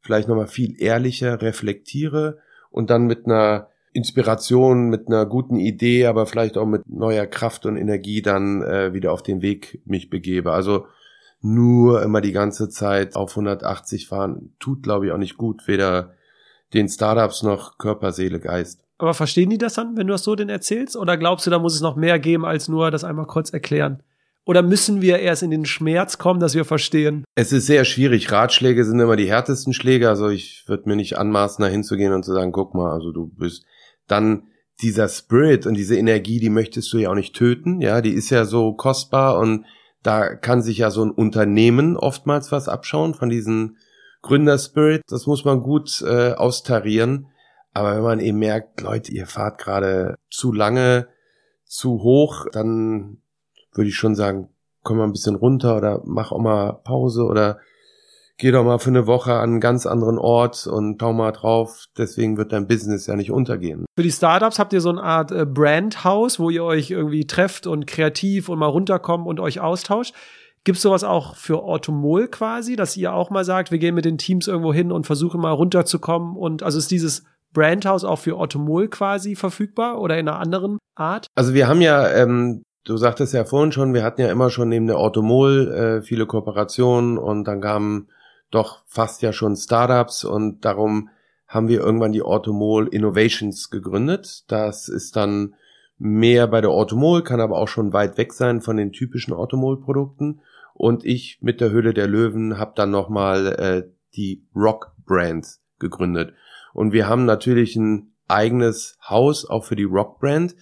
vielleicht nochmal viel ehrlicher reflektiere und dann mit einer Inspiration, mit einer guten Idee, aber vielleicht auch mit neuer Kraft und Energie dann äh, wieder auf den Weg mich begebe. Also nur immer die ganze Zeit auf 180 fahren, tut glaube ich auch nicht gut, weder den Startups noch Körper, Seele, Geist. Aber verstehen die das dann, wenn du das so denn erzählst? Oder glaubst du, da muss es noch mehr geben, als nur das einmal kurz erklären? Oder müssen wir erst in den Schmerz kommen, dass wir verstehen? Es ist sehr schwierig. Ratschläge sind immer die härtesten Schläge. Also ich würde mir nicht anmaßen, da hinzugehen und zu sagen, guck mal, also du bist dann dieser Spirit und diese Energie, die möchtest du ja auch nicht töten. Ja, die ist ja so kostbar und da kann sich ja so ein Unternehmen oftmals was abschauen von diesem Gründerspirit. Das muss man gut äh, austarieren. Aber wenn man eben merkt, Leute, ihr fahrt gerade zu lange, zu hoch, dann würde ich schon sagen, komm mal ein bisschen runter oder mach auch mal Pause oder geh doch mal für eine Woche an einen ganz anderen Ort und schau mal drauf. Deswegen wird dein Business ja nicht untergehen. Für die Startups habt ihr so eine Art äh, Brandhaus, wo ihr euch irgendwie trefft und kreativ und mal runterkommt und euch austauscht. Gibt es sowas auch für Automol quasi, dass ihr auch mal sagt, wir gehen mit den Teams irgendwo hin und versuchen mal runterzukommen und also ist dieses Brandhaus auch für Automol quasi verfügbar oder in einer anderen Art? Also wir haben ja, ähm, du sagtest ja vorhin schon, wir hatten ja immer schon neben der Automol äh, viele Kooperationen und dann kamen doch fast ja schon Startups und darum haben wir irgendwann die Automol Innovations gegründet. Das ist dann mehr bei der Automol, kann aber auch schon weit weg sein von den typischen Automol-Produkten. Und ich mit der Höhle der Löwen habe dann nochmal äh, die Rock Brand gegründet. Und wir haben natürlich ein eigenes Haus auch für die Rock Brand,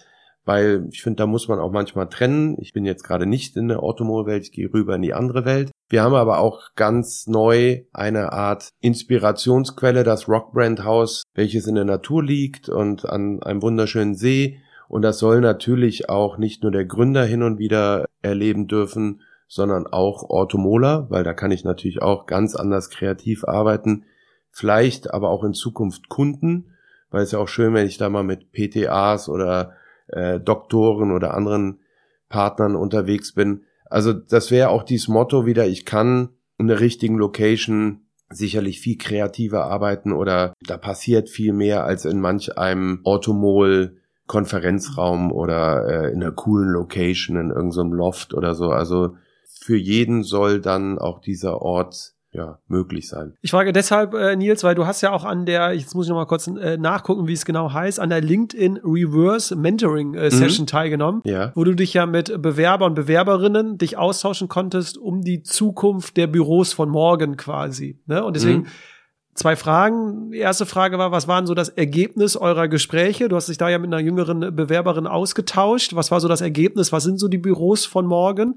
weil ich finde, da muss man auch manchmal trennen. Ich bin jetzt gerade nicht in der Automol-Welt, ich gehe rüber in die andere Welt. Wir haben aber auch ganz neu eine Art Inspirationsquelle, das Rock Brand Haus, welches in der Natur liegt und an einem wunderschönen See. Und das soll natürlich auch nicht nur der Gründer hin und wieder erleben dürfen, sondern auch Automoler, weil da kann ich natürlich auch ganz anders kreativ arbeiten. Vielleicht aber auch in Zukunft Kunden, weil es ja auch schön, wenn ich da mal mit PTAs oder äh, Doktoren oder anderen Partnern unterwegs bin, also das wäre auch dieses Motto wieder, ich kann in der richtigen Location sicherlich viel kreativer arbeiten oder da passiert viel mehr als in manch einem Automol Konferenzraum oder äh, in einer coolen Location in irgendeinem Loft oder so. Also für jeden soll dann auch dieser Ort ja, möglich sein. Ich frage deshalb, äh, Nils, weil du hast ja auch an der, jetzt muss ich noch mal kurz äh, nachgucken, wie es genau heißt, an der LinkedIn Reverse Mentoring äh, Session mhm. teilgenommen, ja. wo du dich ja mit Bewerber und Bewerberinnen dich austauschen konntest um die Zukunft der Büros von morgen quasi. Ne? Und deswegen mhm. zwei Fragen. Die erste Frage war, was war denn so das Ergebnis eurer Gespräche? Du hast dich da ja mit einer jüngeren Bewerberin ausgetauscht. Was war so das Ergebnis? Was sind so die Büros von morgen?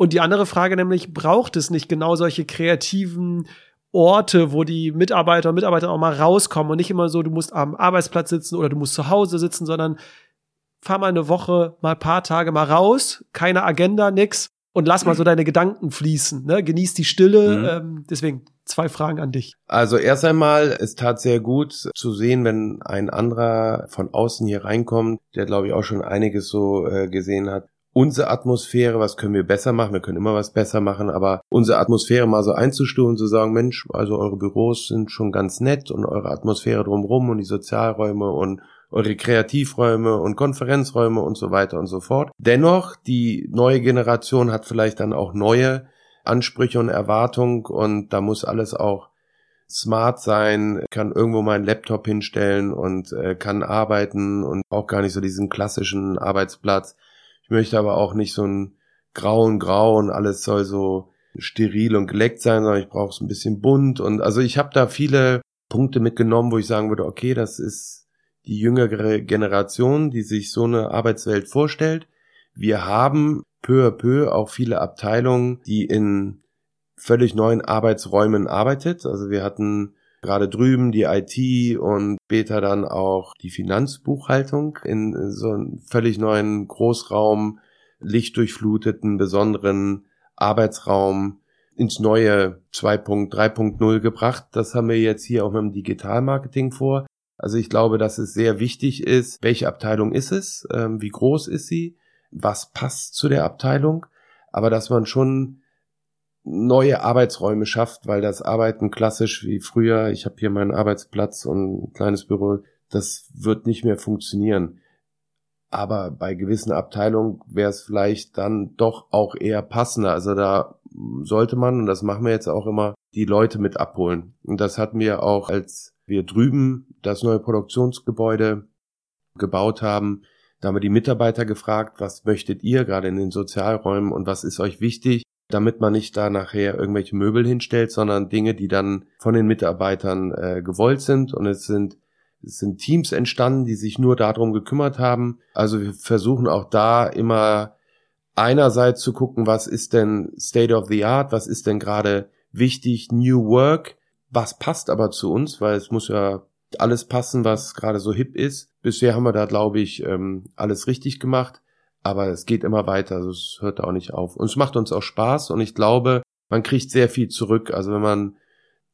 Und die andere Frage nämlich, braucht es nicht genau solche kreativen Orte, wo die Mitarbeiter und Mitarbeiter auch mal rauskommen und nicht immer so, du musst am Arbeitsplatz sitzen oder du musst zu Hause sitzen, sondern fahr mal eine Woche, mal ein paar Tage mal raus, keine Agenda, nix und lass mal so deine Gedanken fließen, ne? Genieß die Stille. Mhm. Ähm, deswegen zwei Fragen an dich. Also erst einmal, es tat sehr gut zu sehen, wenn ein anderer von außen hier reinkommt, der glaube ich auch schon einiges so äh, gesehen hat, unsere Atmosphäre, was können wir besser machen, wir können immer was besser machen, aber unsere Atmosphäre mal so einzustufen, zu sagen, Mensch, also eure Büros sind schon ganz nett und eure Atmosphäre drumherum und die Sozialräume und eure Kreativräume und Konferenzräume und so weiter und so fort. Dennoch, die neue Generation hat vielleicht dann auch neue Ansprüche und Erwartungen und da muss alles auch smart sein, kann irgendwo meinen Laptop hinstellen und äh, kann arbeiten und auch gar nicht so diesen klassischen Arbeitsplatz ich möchte aber auch nicht so ein grauen Grau und alles soll so steril und geleckt sein, sondern ich brauche es ein bisschen bunt und also ich habe da viele Punkte mitgenommen, wo ich sagen würde, okay, das ist die jüngere Generation, die sich so eine Arbeitswelt vorstellt. Wir haben peu à peu auch viele Abteilungen, die in völlig neuen Arbeitsräumen arbeitet. Also wir hatten gerade drüben die IT und später dann auch die Finanzbuchhaltung in so einem völlig neuen Großraum, lichtdurchfluteten, besonderen Arbeitsraum ins neue 2.3.0 gebracht. Das haben wir jetzt hier auch mit dem Digitalmarketing vor. Also ich glaube, dass es sehr wichtig ist, welche Abteilung ist es, ähm, wie groß ist sie, was passt zu der Abteilung, aber dass man schon neue Arbeitsräume schafft, weil das Arbeiten klassisch wie früher, ich habe hier meinen Arbeitsplatz und ein kleines Büro, das wird nicht mehr funktionieren. Aber bei gewissen Abteilungen wäre es vielleicht dann doch auch eher passender. Also da sollte man, und das machen wir jetzt auch immer, die Leute mit abholen. Und das hatten wir auch, als wir drüben das neue Produktionsgebäude gebaut haben. Da haben wir die Mitarbeiter gefragt, was möchtet ihr gerade in den Sozialräumen und was ist euch wichtig? Damit man nicht da nachher irgendwelche Möbel hinstellt, sondern Dinge, die dann von den Mitarbeitern äh, gewollt sind. Und es sind, es sind Teams entstanden, die sich nur darum gekümmert haben. Also wir versuchen auch da immer einerseits zu gucken, was ist denn State of the Art, was ist denn gerade wichtig, New Work, was passt aber zu uns, weil es muss ja alles passen, was gerade so hip ist. Bisher haben wir da, glaube ich, ähm, alles richtig gemacht. Aber es geht immer weiter, also es hört auch nicht auf. Und es macht uns auch Spaß und ich glaube, man kriegt sehr viel zurück. Also wenn man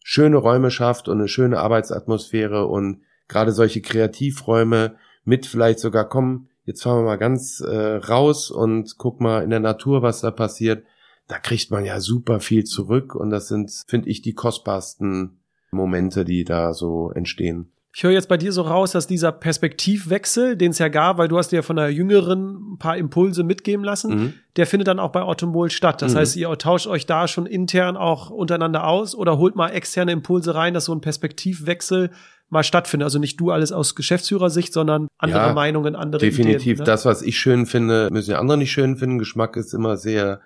schöne Räume schafft und eine schöne Arbeitsatmosphäre und gerade solche Kreativräume mit vielleicht sogar kommen, jetzt fahren wir mal ganz äh, raus und guck mal in der Natur, was da passiert. Da kriegt man ja super viel zurück und das sind, finde ich, die kostbarsten Momente, die da so entstehen. Ich höre jetzt bei dir so raus, dass dieser Perspektivwechsel, den es ja gab, weil du hast dir von der Jüngeren ein paar Impulse mitgeben lassen, mhm. der findet dann auch bei Automol statt. Das mhm. heißt, ihr tauscht euch da schon intern auch untereinander aus oder holt mal externe Impulse rein, dass so ein Perspektivwechsel mal stattfindet. Also nicht du alles aus Geschäftsführersicht, sondern andere ja, Meinungen, andere Definitiv. Ideen, ne? Das, was ich schön finde, müssen ja andere nicht schön finden. Geschmack ist immer sehr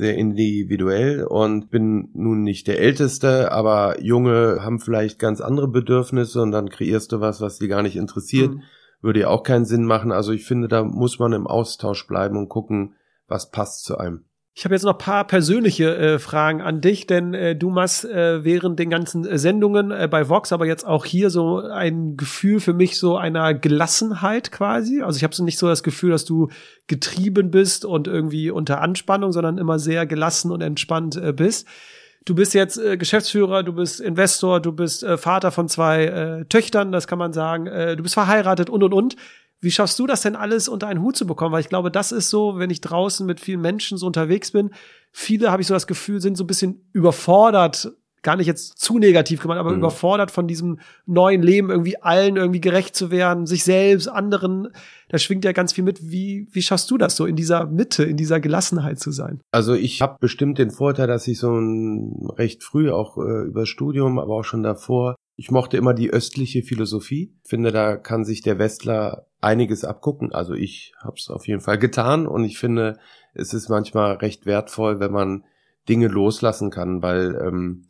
sehr individuell und bin nun nicht der Älteste, aber Junge haben vielleicht ganz andere Bedürfnisse und dann kreierst du was, was die gar nicht interessiert. Mhm. Würde ja auch keinen Sinn machen. Also ich finde, da muss man im Austausch bleiben und gucken, was passt zu einem. Ich habe jetzt noch paar persönliche äh, Fragen an dich, denn äh, du machst äh, während den ganzen äh, Sendungen äh, bei Vox, aber jetzt auch hier so ein Gefühl für mich so einer Gelassenheit quasi. Also ich habe so nicht so das Gefühl, dass du getrieben bist und irgendwie unter Anspannung, sondern immer sehr gelassen und entspannt äh, bist. Du bist jetzt äh, Geschäftsführer, du bist Investor, du bist äh, Vater von zwei äh, Töchtern, das kann man sagen. Äh, du bist verheiratet und und und. Wie schaffst du das denn alles unter einen Hut zu bekommen? Weil ich glaube, das ist so, wenn ich draußen mit vielen Menschen so unterwegs bin, viele, habe ich so das Gefühl, sind so ein bisschen überfordert, gar nicht jetzt zu negativ gemeint, aber mhm. überfordert von diesem neuen Leben, irgendwie allen irgendwie gerecht zu werden, sich selbst, anderen. Da schwingt ja ganz viel mit. Wie, wie schaffst du das so in dieser Mitte, in dieser Gelassenheit zu sein? Also ich habe bestimmt den Vorteil, dass ich so ein recht früh auch äh, über Studium, aber auch schon davor ich mochte immer die östliche Philosophie. Finde, da kann sich der Westler einiges abgucken. Also ich habe es auf jeden Fall getan und ich finde, es ist manchmal recht wertvoll, wenn man Dinge loslassen kann, weil ähm,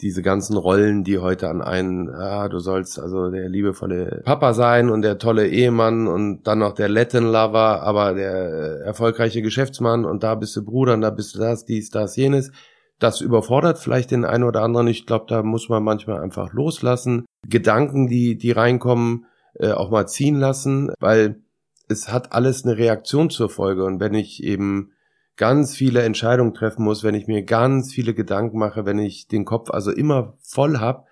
diese ganzen Rollen, die heute an einen, ah, du sollst also der liebevolle Papa sein und der tolle Ehemann und dann noch der Latin Lover, aber der erfolgreiche Geschäftsmann und da bist du Bruder und da bist du das, dies, das, jenes das überfordert vielleicht den einen oder anderen. Ich glaube, da muss man manchmal einfach loslassen. Gedanken, die, die reinkommen, äh, auch mal ziehen lassen, weil es hat alles eine Reaktion zur Folge. Und wenn ich eben ganz viele Entscheidungen treffen muss, wenn ich mir ganz viele Gedanken mache, wenn ich den Kopf also immer voll hab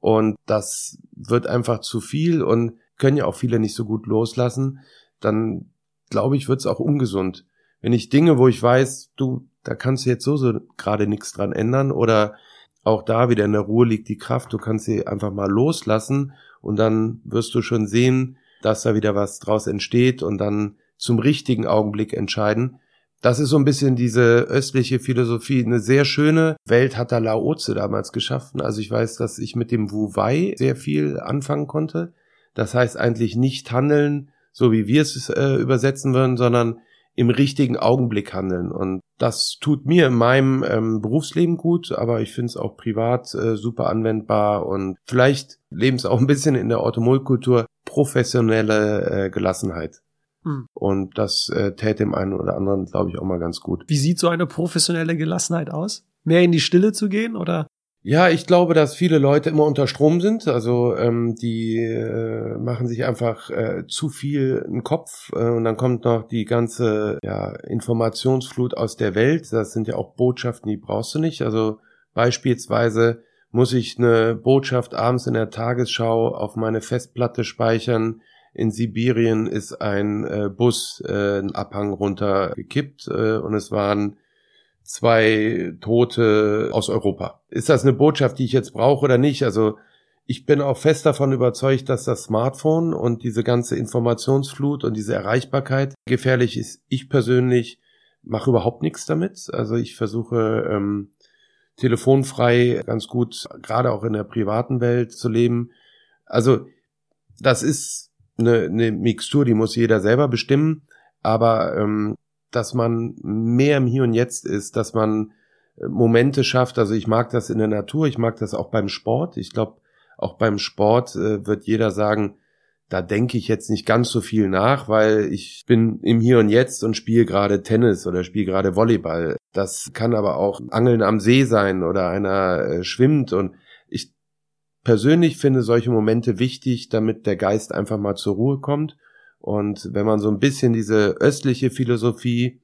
und das wird einfach zu viel und können ja auch viele nicht so gut loslassen, dann glaube ich, wird es auch ungesund. Wenn ich Dinge, wo ich weiß, du, da kannst du jetzt so, so gerade nichts dran ändern oder auch da wieder in der Ruhe liegt die Kraft, du kannst sie einfach mal loslassen und dann wirst du schon sehen, dass da wieder was draus entsteht und dann zum richtigen Augenblick entscheiden. Das ist so ein bisschen diese östliche Philosophie. Eine sehr schöne Welt hat da Laoze damals geschaffen. Also ich weiß, dass ich mit dem Wu Wei sehr viel anfangen konnte. Das heißt eigentlich nicht handeln, so wie wir es äh, übersetzen würden, sondern im richtigen Augenblick handeln. Und das tut mir in meinem ähm, Berufsleben gut, aber ich finde es auch privat äh, super anwendbar und vielleicht leben es auch ein bisschen in der Automolkultur professionelle äh, Gelassenheit. Hm. Und das äh, täte dem einen oder anderen, glaube ich, auch mal ganz gut. Wie sieht so eine professionelle Gelassenheit aus? Mehr in die Stille zu gehen oder? Ja, ich glaube, dass viele Leute immer unter Strom sind. Also ähm, die äh, machen sich einfach äh, zu viel im Kopf äh, und dann kommt noch die ganze ja, Informationsflut aus der Welt. Das sind ja auch Botschaften, die brauchst du nicht. Also beispielsweise muss ich eine Botschaft abends in der Tagesschau auf meine Festplatte speichern. In Sibirien ist ein äh, Bus äh, einen Abhang runtergekippt äh, und es waren zwei Tote aus Europa. Ist das eine Botschaft, die ich jetzt brauche oder nicht? Also ich bin auch fest davon überzeugt, dass das Smartphone und diese ganze Informationsflut und diese Erreichbarkeit gefährlich ist. Ich persönlich mache überhaupt nichts damit. Also ich versuche ähm, telefonfrei ganz gut, gerade auch in der privaten Welt zu leben. Also das ist eine, eine Mixtur, die muss jeder selber bestimmen. Aber ähm, dass man mehr im Hier und Jetzt ist, dass man äh, Momente schafft. Also ich mag das in der Natur, ich mag das auch beim Sport. Ich glaube, auch beim Sport äh, wird jeder sagen, da denke ich jetzt nicht ganz so viel nach, weil ich bin im Hier und Jetzt und spiele gerade Tennis oder spiele gerade Volleyball. Das kann aber auch Angeln am See sein oder einer äh, schwimmt und ich persönlich finde solche Momente wichtig, damit der Geist einfach mal zur Ruhe kommt und wenn man so ein bisschen diese östliche Philosophie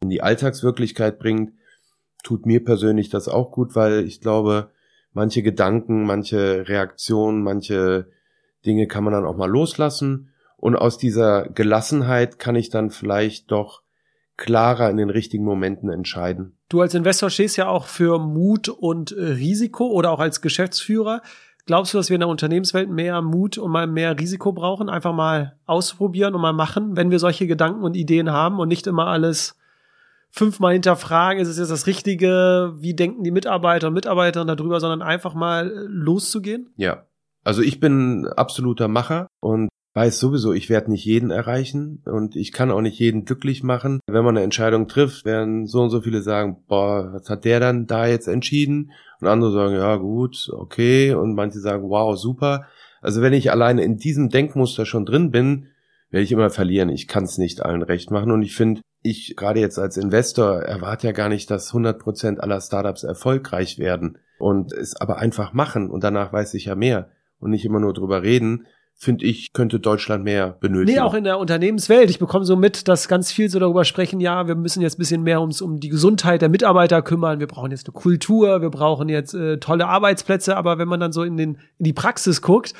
in die Alltagswirklichkeit bringt, tut mir persönlich das auch gut, weil ich glaube, manche Gedanken, manche Reaktionen, manche Dinge kann man dann auch mal loslassen. Und aus dieser Gelassenheit kann ich dann vielleicht doch klarer in den richtigen Momenten entscheiden. Du als Investor stehst ja auch für Mut und Risiko oder auch als Geschäftsführer. Glaubst du, dass wir in der Unternehmenswelt mehr Mut und mal mehr Risiko brauchen? Einfach mal ausprobieren und mal machen, wenn wir solche Gedanken und Ideen haben und nicht immer alles fünfmal hinterfragen, ist es jetzt das Richtige, wie denken die Mitarbeiter und Mitarbeiterinnen darüber, sondern einfach mal äh, loszugehen? Ja. Also ich bin absoluter Macher und weiß sowieso, ich werde nicht jeden erreichen und ich kann auch nicht jeden glücklich machen. Wenn man eine Entscheidung trifft, werden so und so viele sagen, boah, was hat der dann da jetzt entschieden? Und andere sagen, ja gut, okay. Und manche sagen, wow, super. Also wenn ich alleine in diesem Denkmuster schon drin bin, werde ich immer verlieren. Ich kann es nicht allen recht machen. Und ich finde, ich gerade jetzt als Investor erwarte ja gar nicht, dass 100% aller Startups erfolgreich werden und es aber einfach machen und danach weiß ich ja mehr und nicht immer nur drüber reden finde ich, könnte Deutschland mehr benötigen. Nee, auch in der Unternehmenswelt. Ich bekomme so mit, dass ganz viel so darüber sprechen, ja, wir müssen jetzt ein bisschen mehr uns um die Gesundheit der Mitarbeiter kümmern. Wir brauchen jetzt eine Kultur, wir brauchen jetzt äh, tolle Arbeitsplätze. Aber wenn man dann so in, den, in die Praxis guckt,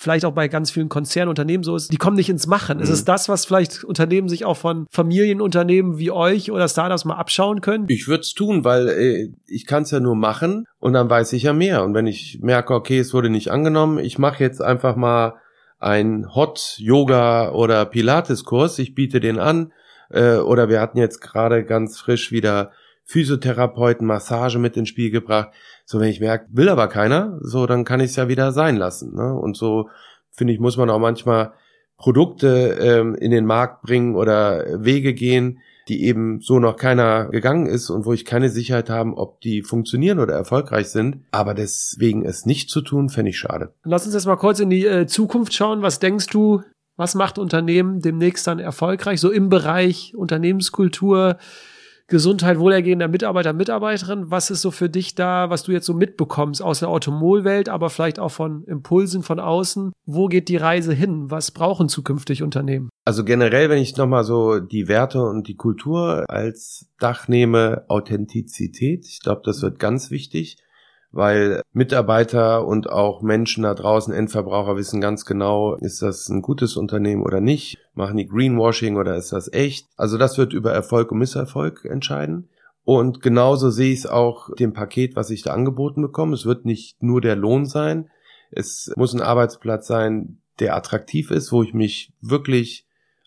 vielleicht auch bei ganz vielen Konzernunternehmen so ist, die kommen nicht ins Machen. Mhm. Ist es das, was vielleicht Unternehmen sich auch von Familienunternehmen wie euch oder Startups mal abschauen können? Ich würde es tun, weil äh, ich kann es ja nur machen und dann weiß ich ja mehr. Und wenn ich merke, okay, es wurde nicht angenommen, ich mache jetzt einfach mal ein Hot Yoga oder Pilates Kurs, ich biete den an. Äh, oder wir hatten jetzt gerade ganz frisch wieder Physiotherapeuten, Massage mit ins Spiel gebracht. So, wenn ich merke, will aber keiner, so, dann kann ich es ja wieder sein lassen. Ne? Und so, finde ich, muss man auch manchmal Produkte ähm, in den Markt bringen oder Wege gehen, die eben so noch keiner gegangen ist und wo ich keine Sicherheit habe, ob die funktionieren oder erfolgreich sind. Aber deswegen es nicht zu tun, fände ich schade. Lass uns jetzt mal kurz in die äh, Zukunft schauen. Was denkst du, was macht Unternehmen demnächst dann erfolgreich? So im Bereich Unternehmenskultur, Gesundheit, Wohlergehen der Mitarbeiter, Mitarbeiterin. Was ist so für dich da, was du jetzt so mitbekommst aus der Automobilwelt, aber vielleicht auch von Impulsen von außen? Wo geht die Reise hin? Was brauchen zukünftig Unternehmen? Also generell, wenn ich nochmal so die Werte und die Kultur als Dach nehme, Authentizität. Ich glaube, das wird ganz wichtig weil Mitarbeiter und auch Menschen da draußen, Endverbraucher wissen ganz genau, ist das ein gutes Unternehmen oder nicht, machen die Greenwashing oder ist das echt. Also das wird über Erfolg und Misserfolg entscheiden. Und genauso sehe ich es auch dem Paket, was ich da angeboten bekomme. Es wird nicht nur der Lohn sein, es muss ein Arbeitsplatz sein, der attraktiv ist, wo ich mich wirklich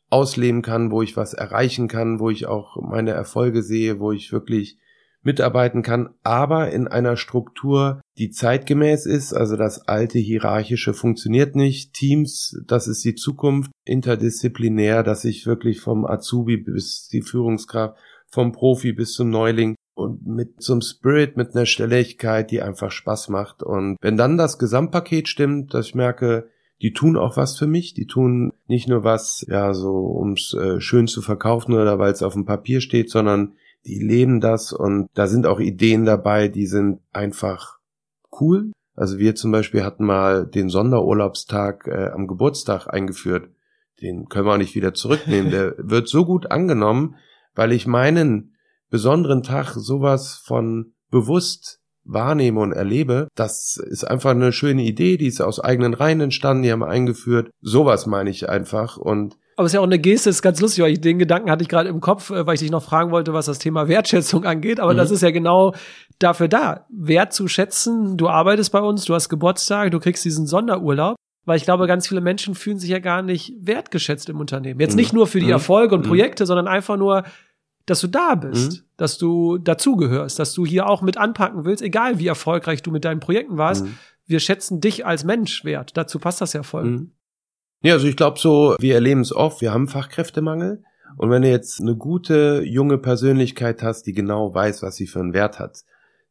ausleben kann, wo ich was erreichen kann, wo ich auch meine Erfolge sehe, wo ich wirklich mitarbeiten kann, aber in einer Struktur, die zeitgemäß ist. Also das alte hierarchische funktioniert nicht. Teams, das ist die Zukunft. Interdisziplinär, dass ich wirklich vom Azubi bis die Führungskraft, vom Profi bis zum Neuling und mit so einem Spirit, mit einer Stelligkeit, die einfach Spaß macht. Und wenn dann das Gesamtpaket stimmt, dass ich merke, die tun auch was für mich, die tun nicht nur was, ja, so ums äh, schön zu verkaufen oder weil es auf dem Papier steht, sondern die leben das und da sind auch Ideen dabei, die sind einfach cool. Also wir zum Beispiel hatten mal den Sonderurlaubstag äh, am Geburtstag eingeführt. Den können wir auch nicht wieder zurücknehmen. Der (laughs) wird so gut angenommen, weil ich meinen besonderen Tag sowas von bewusst wahrnehme und erlebe. Das ist einfach eine schöne Idee, die ist aus eigenen Reihen entstanden, die haben eingeführt. Sowas meine ich einfach und aber es ist ja auch eine Geste, ist ganz lustig, weil ich den Gedanken hatte ich gerade im Kopf, äh, weil ich dich noch fragen wollte, was das Thema Wertschätzung (laughs) angeht. Aber mhm. das ist ja genau dafür da, Wert zu schätzen. Du arbeitest bei uns, du hast Geburtstag, du kriegst diesen Sonderurlaub. Weil ich glaube, ganz viele Menschen fühlen sich ja gar nicht wertgeschätzt im Unternehmen. Jetzt mhm. nicht nur für die mhm. Erfolge und mhm. Projekte, sondern einfach nur, dass du da bist, mhm. dass du dazugehörst, dass du hier auch mit anpacken willst, egal wie erfolgreich du mit deinen Projekten warst. Mhm. Wir schätzen dich als Mensch wert. Dazu passt das ja voll. Ja, also ich glaube so, wir erleben es oft, wir haben Fachkräftemangel. Und wenn du jetzt eine gute junge Persönlichkeit hast, die genau weiß, was sie für einen Wert hat,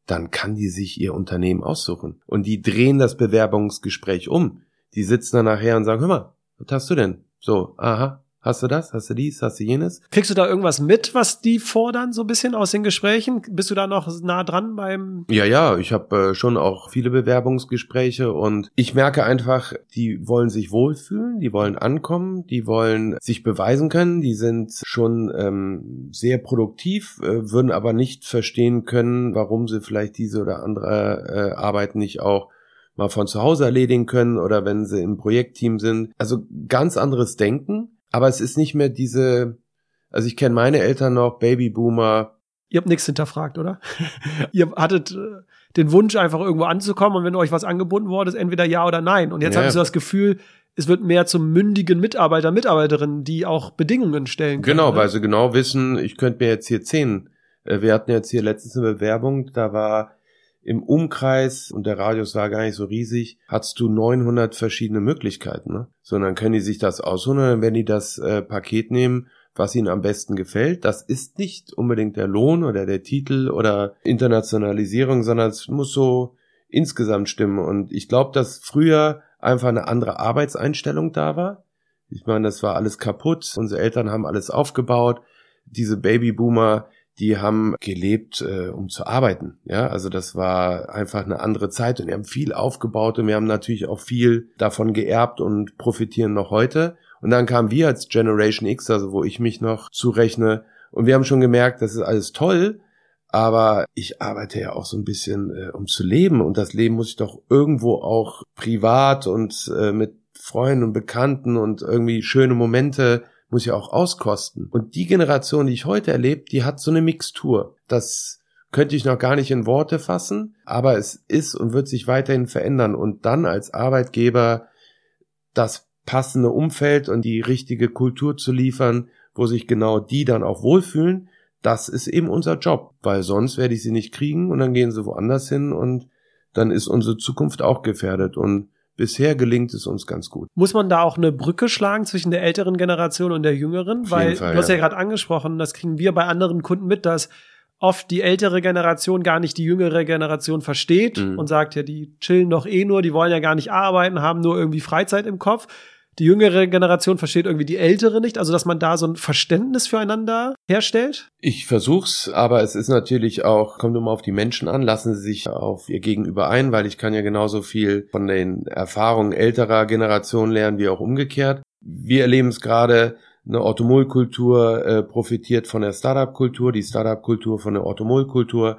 dann kann die sich ihr Unternehmen aussuchen. Und die drehen das Bewerbungsgespräch um. Die sitzen dann nachher und sagen, hör mal, was hast du denn? So, aha, Hast du das? Hast du dies? Hast du jenes? Kriegst du da irgendwas mit, was die fordern, so ein bisschen aus den Gesprächen? Bist du da noch nah dran beim? Ja, ja, ich habe äh, schon auch viele Bewerbungsgespräche und ich merke einfach, die wollen sich wohlfühlen, die wollen ankommen, die wollen sich beweisen können, die sind schon ähm, sehr produktiv, äh, würden aber nicht verstehen können, warum sie vielleicht diese oder andere äh, Arbeit nicht auch mal von zu Hause erledigen können oder wenn sie im Projektteam sind. Also ganz anderes Denken aber es ist nicht mehr diese, also ich kenne meine Eltern noch, Babyboomer. Ihr habt nichts hinterfragt, oder? (laughs) Ihr hattet äh, den Wunsch, einfach irgendwo anzukommen und wenn euch was angeboten wurde, ist entweder ja oder nein. Und jetzt ja. habt ihr das Gefühl, es wird mehr zum mündigen Mitarbeiter, Mitarbeiterinnen, die auch Bedingungen stellen können. Genau, ne? weil sie genau wissen, ich könnte mir jetzt hier zehn. Äh, wir hatten jetzt hier letztens eine Bewerbung, da war im Umkreis, und der Radius war gar nicht so riesig, hast du 900 verschiedene Möglichkeiten. Ne? So, dann können die sich das aussuchen werden die das äh, Paket nehmen, was ihnen am besten gefällt. Das ist nicht unbedingt der Lohn oder der Titel oder Internationalisierung, sondern es muss so insgesamt stimmen. Und ich glaube, dass früher einfach eine andere Arbeitseinstellung da war. Ich meine, das war alles kaputt. Unsere Eltern haben alles aufgebaut. Diese Babyboomer, die haben gelebt, äh, um zu arbeiten. Ja, also das war einfach eine andere Zeit und wir haben viel aufgebaut und wir haben natürlich auch viel davon geerbt und profitieren noch heute. Und dann kamen wir als Generation X, also wo ich mich noch zurechne, und wir haben schon gemerkt, das ist alles toll, aber ich arbeite ja auch so ein bisschen, äh, um zu leben und das Leben muss ich doch irgendwo auch privat und äh, mit Freunden und Bekannten und irgendwie schöne Momente muss ja auch auskosten. Und die Generation, die ich heute erlebe, die hat so eine Mixtur. Das könnte ich noch gar nicht in Worte fassen, aber es ist und wird sich weiterhin verändern. Und dann als Arbeitgeber das passende Umfeld und die richtige Kultur zu liefern, wo sich genau die dann auch wohlfühlen, das ist eben unser Job, weil sonst werde ich sie nicht kriegen und dann gehen sie woanders hin und dann ist unsere Zukunft auch gefährdet. Und bisher gelingt es uns ganz gut. Muss man da auch eine Brücke schlagen zwischen der älteren Generation und der jüngeren? Auf Weil Fall, du hast ja, ja gerade angesprochen, das kriegen wir bei anderen Kunden mit, dass oft die ältere Generation gar nicht die jüngere Generation versteht mhm. und sagt ja, die chillen doch eh nur, die wollen ja gar nicht arbeiten, haben nur irgendwie Freizeit im Kopf die jüngere Generation versteht irgendwie die ältere nicht, also dass man da so ein Verständnis füreinander herstellt? Ich versuch's, aber es ist natürlich auch, kommt immer auf die Menschen an, lassen sie sich auf ihr Gegenüber ein, weil ich kann ja genauso viel von den Erfahrungen älterer Generationen lernen, wie auch umgekehrt. Wir erleben es gerade, eine Automolkultur äh, profitiert von der Startup-Kultur, die Startup-Kultur von der Automolkultur.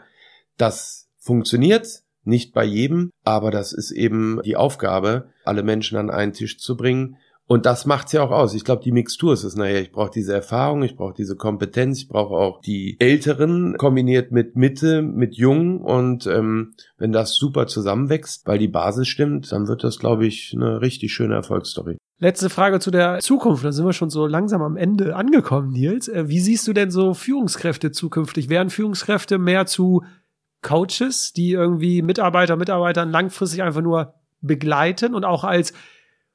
Das funktioniert, nicht bei jedem, aber das ist eben die Aufgabe, alle Menschen an einen Tisch zu bringen. Und das macht's ja auch aus. Ich glaube, die Mixtur ist es nachher. Ich brauche diese Erfahrung, ich brauche diese Kompetenz, ich brauche auch die Älteren kombiniert mit Mitte, mit Jung. Und ähm, wenn das super zusammenwächst, weil die Basis stimmt, dann wird das, glaube ich, eine richtig schöne Erfolgsstory. Letzte Frage zu der Zukunft. Da sind wir schon so langsam am Ende angekommen, Nils. Äh, wie siehst du denn so Führungskräfte zukünftig? Werden Führungskräfte mehr zu Coaches, die irgendwie Mitarbeiter, Mitarbeitern langfristig einfach nur begleiten und auch als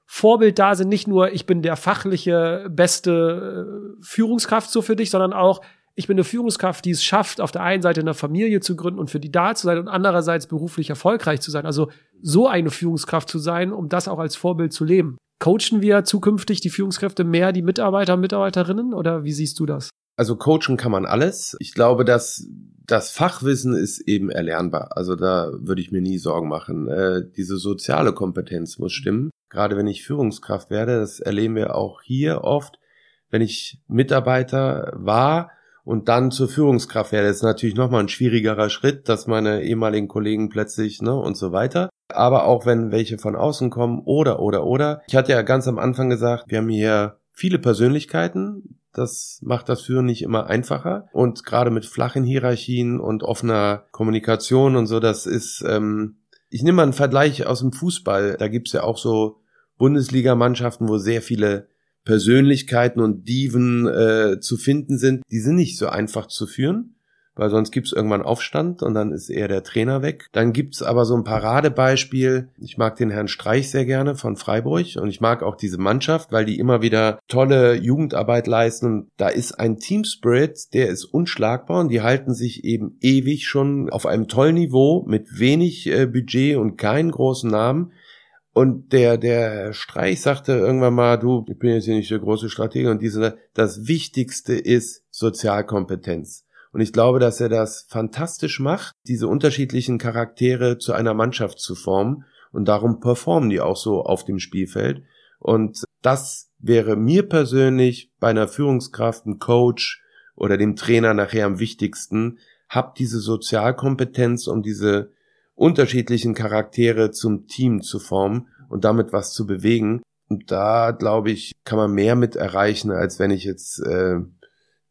Vorbild da sind, nicht nur ich bin der fachliche beste äh, Führungskraft so für dich, sondern auch ich bin eine Führungskraft, die es schafft, auf der einen Seite eine Familie zu gründen und für die da zu sein und andererseits beruflich erfolgreich zu sein. Also so eine Führungskraft zu sein, um das auch als Vorbild zu leben. Coachen wir zukünftig die Führungskräfte mehr die Mitarbeiter und Mitarbeiterinnen oder wie siehst du das? Also coachen kann man alles. Ich glaube, dass das Fachwissen ist eben erlernbar. Also da würde ich mir nie Sorgen machen. Äh, diese soziale Kompetenz muss stimmen. Gerade wenn ich Führungskraft werde, das erleben wir auch hier oft, wenn ich Mitarbeiter war und dann zur Führungskraft werde, ist natürlich nochmal ein schwierigerer Schritt, dass meine ehemaligen Kollegen plötzlich, ne, und so weiter. Aber auch wenn welche von außen kommen oder, oder, oder. Ich hatte ja ganz am Anfang gesagt, wir haben hier viele Persönlichkeiten, das macht das Führen nicht immer einfacher. Und gerade mit flachen Hierarchien und offener Kommunikation und so, das ist, ähm, ich nehme mal einen Vergleich aus dem Fußball. Da gibt's ja auch so Bundesligamannschaften, wo sehr viele Persönlichkeiten und Diven äh, zu finden sind. Die sind nicht so einfach zu führen weil sonst gibt's irgendwann Aufstand und dann ist eher der Trainer weg. Dann gibt's aber so ein Paradebeispiel. Ich mag den Herrn Streich sehr gerne von Freiburg und ich mag auch diese Mannschaft, weil die immer wieder tolle Jugendarbeit leisten. Da ist ein Team Spirit, der ist unschlagbar und die halten sich eben ewig schon auf einem tollen Niveau mit wenig äh, Budget und keinen großen Namen. Und der, der Streich sagte irgendwann mal, du, ich bin jetzt hier nicht der große Stratege und diese, das Wichtigste ist Sozialkompetenz. Und ich glaube, dass er das fantastisch macht, diese unterschiedlichen Charaktere zu einer Mannschaft zu formen. Und darum performen die auch so auf dem Spielfeld. Und das wäre mir persönlich bei einer Führungskraft, einem Coach oder dem Trainer nachher am wichtigsten. Hab diese Sozialkompetenz, um diese unterschiedlichen Charaktere zum Team zu formen und damit was zu bewegen. Und da, glaube ich, kann man mehr mit erreichen, als wenn ich jetzt äh,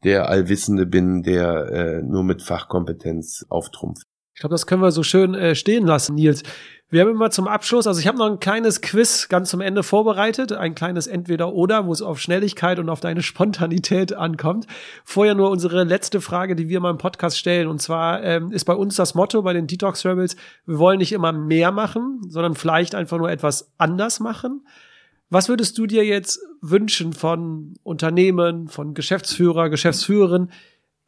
der Allwissende bin, der äh, nur mit Fachkompetenz auftrumpft. Ich glaube, das können wir so schön äh, stehen lassen, Nils. Wir haben immer zum Abschluss, also ich habe noch ein kleines Quiz ganz zum Ende vorbereitet, ein kleines Entweder-Oder, wo es auf Schnelligkeit und auf deine (laughs) Spontanität ankommt. Vorher nur unsere letzte Frage, die wir mal im Podcast stellen. Und zwar ähm, ist bei uns das Motto bei den Detox Rebels, wir wollen nicht immer mehr machen, sondern vielleicht einfach nur etwas anders machen. Was würdest du dir jetzt wünschen von Unternehmen, von Geschäftsführer, Geschäftsführerin?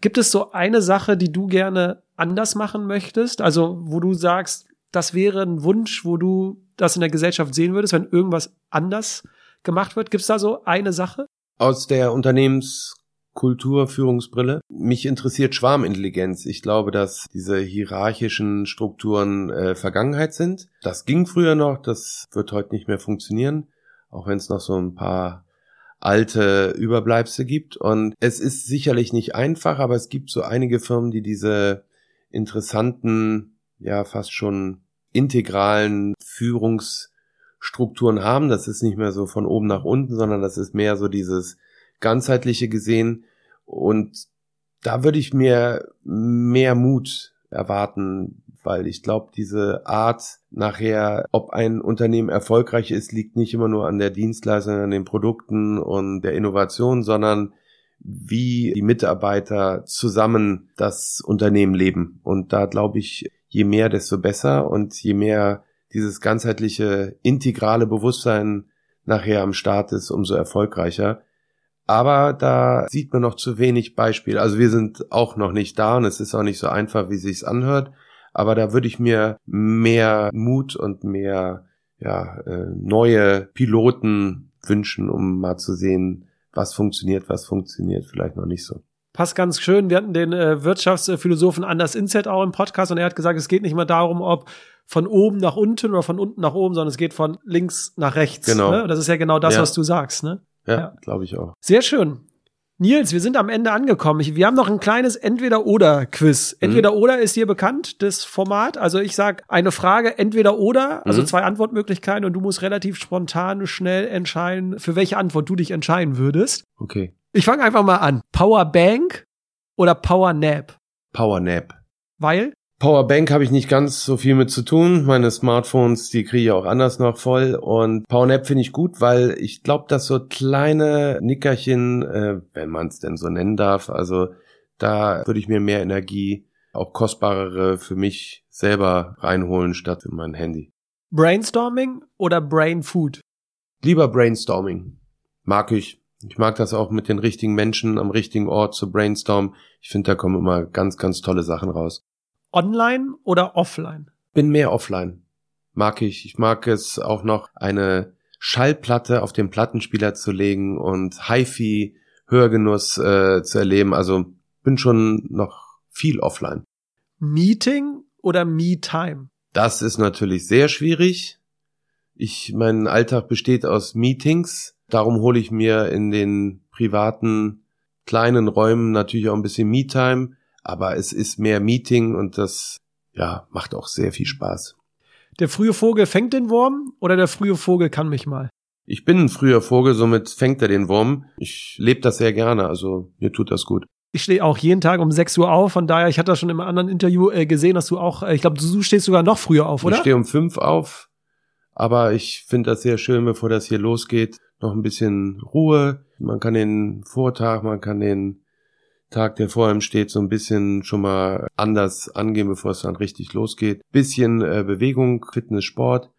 Gibt es so eine Sache, die du gerne anders machen möchtest? Also, wo du sagst, das wäre ein Wunsch, wo du das in der Gesellschaft sehen würdest, wenn irgendwas anders gemacht wird? Gibt es da so eine Sache? Aus der Unternehmenskultur, Führungsbrille. Mich interessiert Schwarmintelligenz. Ich glaube, dass diese hierarchischen Strukturen äh, Vergangenheit sind. Das ging früher noch, das wird heute nicht mehr funktionieren, auch wenn es noch so ein paar alte Überbleibsel gibt. Und es ist sicherlich nicht einfach, aber es gibt so einige Firmen, die diese interessanten ja fast schon integralen Führungsstrukturen haben. Das ist nicht mehr so von oben nach unten, sondern das ist mehr so dieses ganzheitliche gesehen. Und da würde ich mir mehr Mut erwarten, weil ich glaube, diese Art nachher, ob ein Unternehmen erfolgreich ist, liegt nicht immer nur an der Dienstleistung, an den Produkten und der Innovation, sondern wie die Mitarbeiter zusammen das Unternehmen leben. Und da glaube ich, je mehr, desto besser und je mehr dieses ganzheitliche, integrale Bewusstsein nachher am Start ist, umso erfolgreicher. Aber da sieht man noch zu wenig Beispiele. Also wir sind auch noch nicht da und es ist auch nicht so einfach, wie es sich anhört. Aber da würde ich mir mehr Mut und mehr ja, äh, neue Piloten wünschen, um mal zu sehen, was funktioniert, was funktioniert vielleicht noch nicht so passt ganz schön. Wir hatten den äh, Wirtschaftsphilosophen Anders Inset auch im Podcast und er hat gesagt, es geht nicht mehr darum, ob von oben nach unten oder von unten nach oben, sondern es geht von links nach rechts. Genau. Ne? Das ist ja genau das, ja. was du sagst. Ne? Ja, ja. glaube ich auch. Sehr schön. Nils, wir sind am Ende angekommen. wir haben noch ein kleines Entweder-Oder-Quiz. Mhm. Entweder-Oder ist dir bekannt, das Format. Also ich sag eine Frage, Entweder-Oder, also mhm. zwei Antwortmöglichkeiten und du musst relativ spontan, schnell entscheiden, für welche Antwort du dich entscheiden würdest. Okay. Ich fange einfach mal an. Powerbank oder Powernap? Powernap. Weil? Powerbank habe ich nicht ganz so viel mit zu tun. Meine Smartphones, die kriege ich auch anders noch voll. Und Powernap finde ich gut, weil ich glaube, dass so kleine Nickerchen, äh, wenn man es denn so nennen darf, also da würde ich mir mehr Energie, auch kostbarere für mich selber reinholen statt für mein Handy. Brainstorming oder Brain Food? Lieber Brainstorming. Mag ich. Ich mag das auch mit den richtigen Menschen am richtigen Ort zu brainstormen. Ich finde, da kommen immer ganz, ganz tolle Sachen raus. Online oder offline? Bin mehr offline. Mag ich. Ich mag es auch noch eine Schallplatte auf den Plattenspieler zu legen und HiFi Hörgenuss äh, zu erleben. Also bin schon noch viel offline. Meeting oder Me-Time? Das ist natürlich sehr schwierig. Ich, mein Alltag besteht aus Meetings Darum hole ich mir in den privaten kleinen Räumen natürlich auch ein bisschen Me-Time, aber es ist mehr Meeting und das ja, macht auch sehr viel Spaß. Der frühe Vogel fängt den Wurm oder der frühe Vogel kann mich mal? Ich bin ein früher Vogel, somit fängt er den Wurm. Ich lebe das sehr gerne, also mir tut das gut. Ich stehe auch jeden Tag um 6 Uhr auf, von daher, ich hatte das schon im anderen Interview äh, gesehen, dass du auch, äh, ich glaube, du stehst sogar noch früher auf, oder? Ich stehe um 5 auf, aber ich finde das sehr schön, bevor das hier losgeht, noch ein bisschen Ruhe. Man kann den Vortag, man kann den Tag, der vor ihm steht, so ein bisschen schon mal anders angehen, bevor es dann richtig losgeht. Bisschen äh, Bewegung, Fitness, Sport,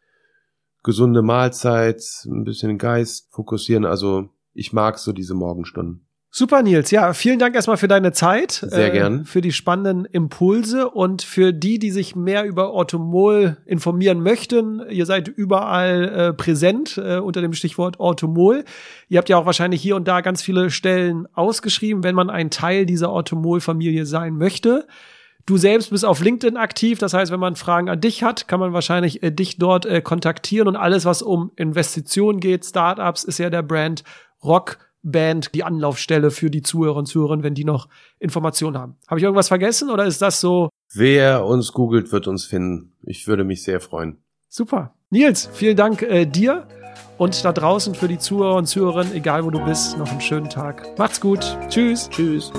gesunde Mahlzeit, ein bisschen Geist fokussieren. Also ich mag so diese Morgenstunden. Super, Nils. Ja, vielen Dank erstmal für deine Zeit. Sehr äh, gern. Für die spannenden Impulse und für die, die sich mehr über Orthomol informieren möchten. Ihr seid überall äh, präsent äh, unter dem Stichwort Orthomol. Ihr habt ja auch wahrscheinlich hier und da ganz viele Stellen ausgeschrieben, wenn man ein Teil dieser Orthomol-Familie sein möchte. Du selbst bist auf LinkedIn aktiv, das heißt, wenn man Fragen an dich hat, kann man wahrscheinlich äh, dich dort äh, kontaktieren und alles, was um Investitionen geht, Startups, ist ja der Brand Rock Band die Anlaufstelle für die Zuhörer und Zuhörerinnen, wenn die noch Informationen haben. Habe ich irgendwas vergessen oder ist das so? Wer uns googelt, wird uns finden. Ich würde mich sehr freuen. Super. Nils, vielen Dank äh, dir und da draußen für die Zuhörer und Zuhörerinnen, egal wo du bist, noch einen schönen Tag. Macht's gut. Tschüss. Tschüss.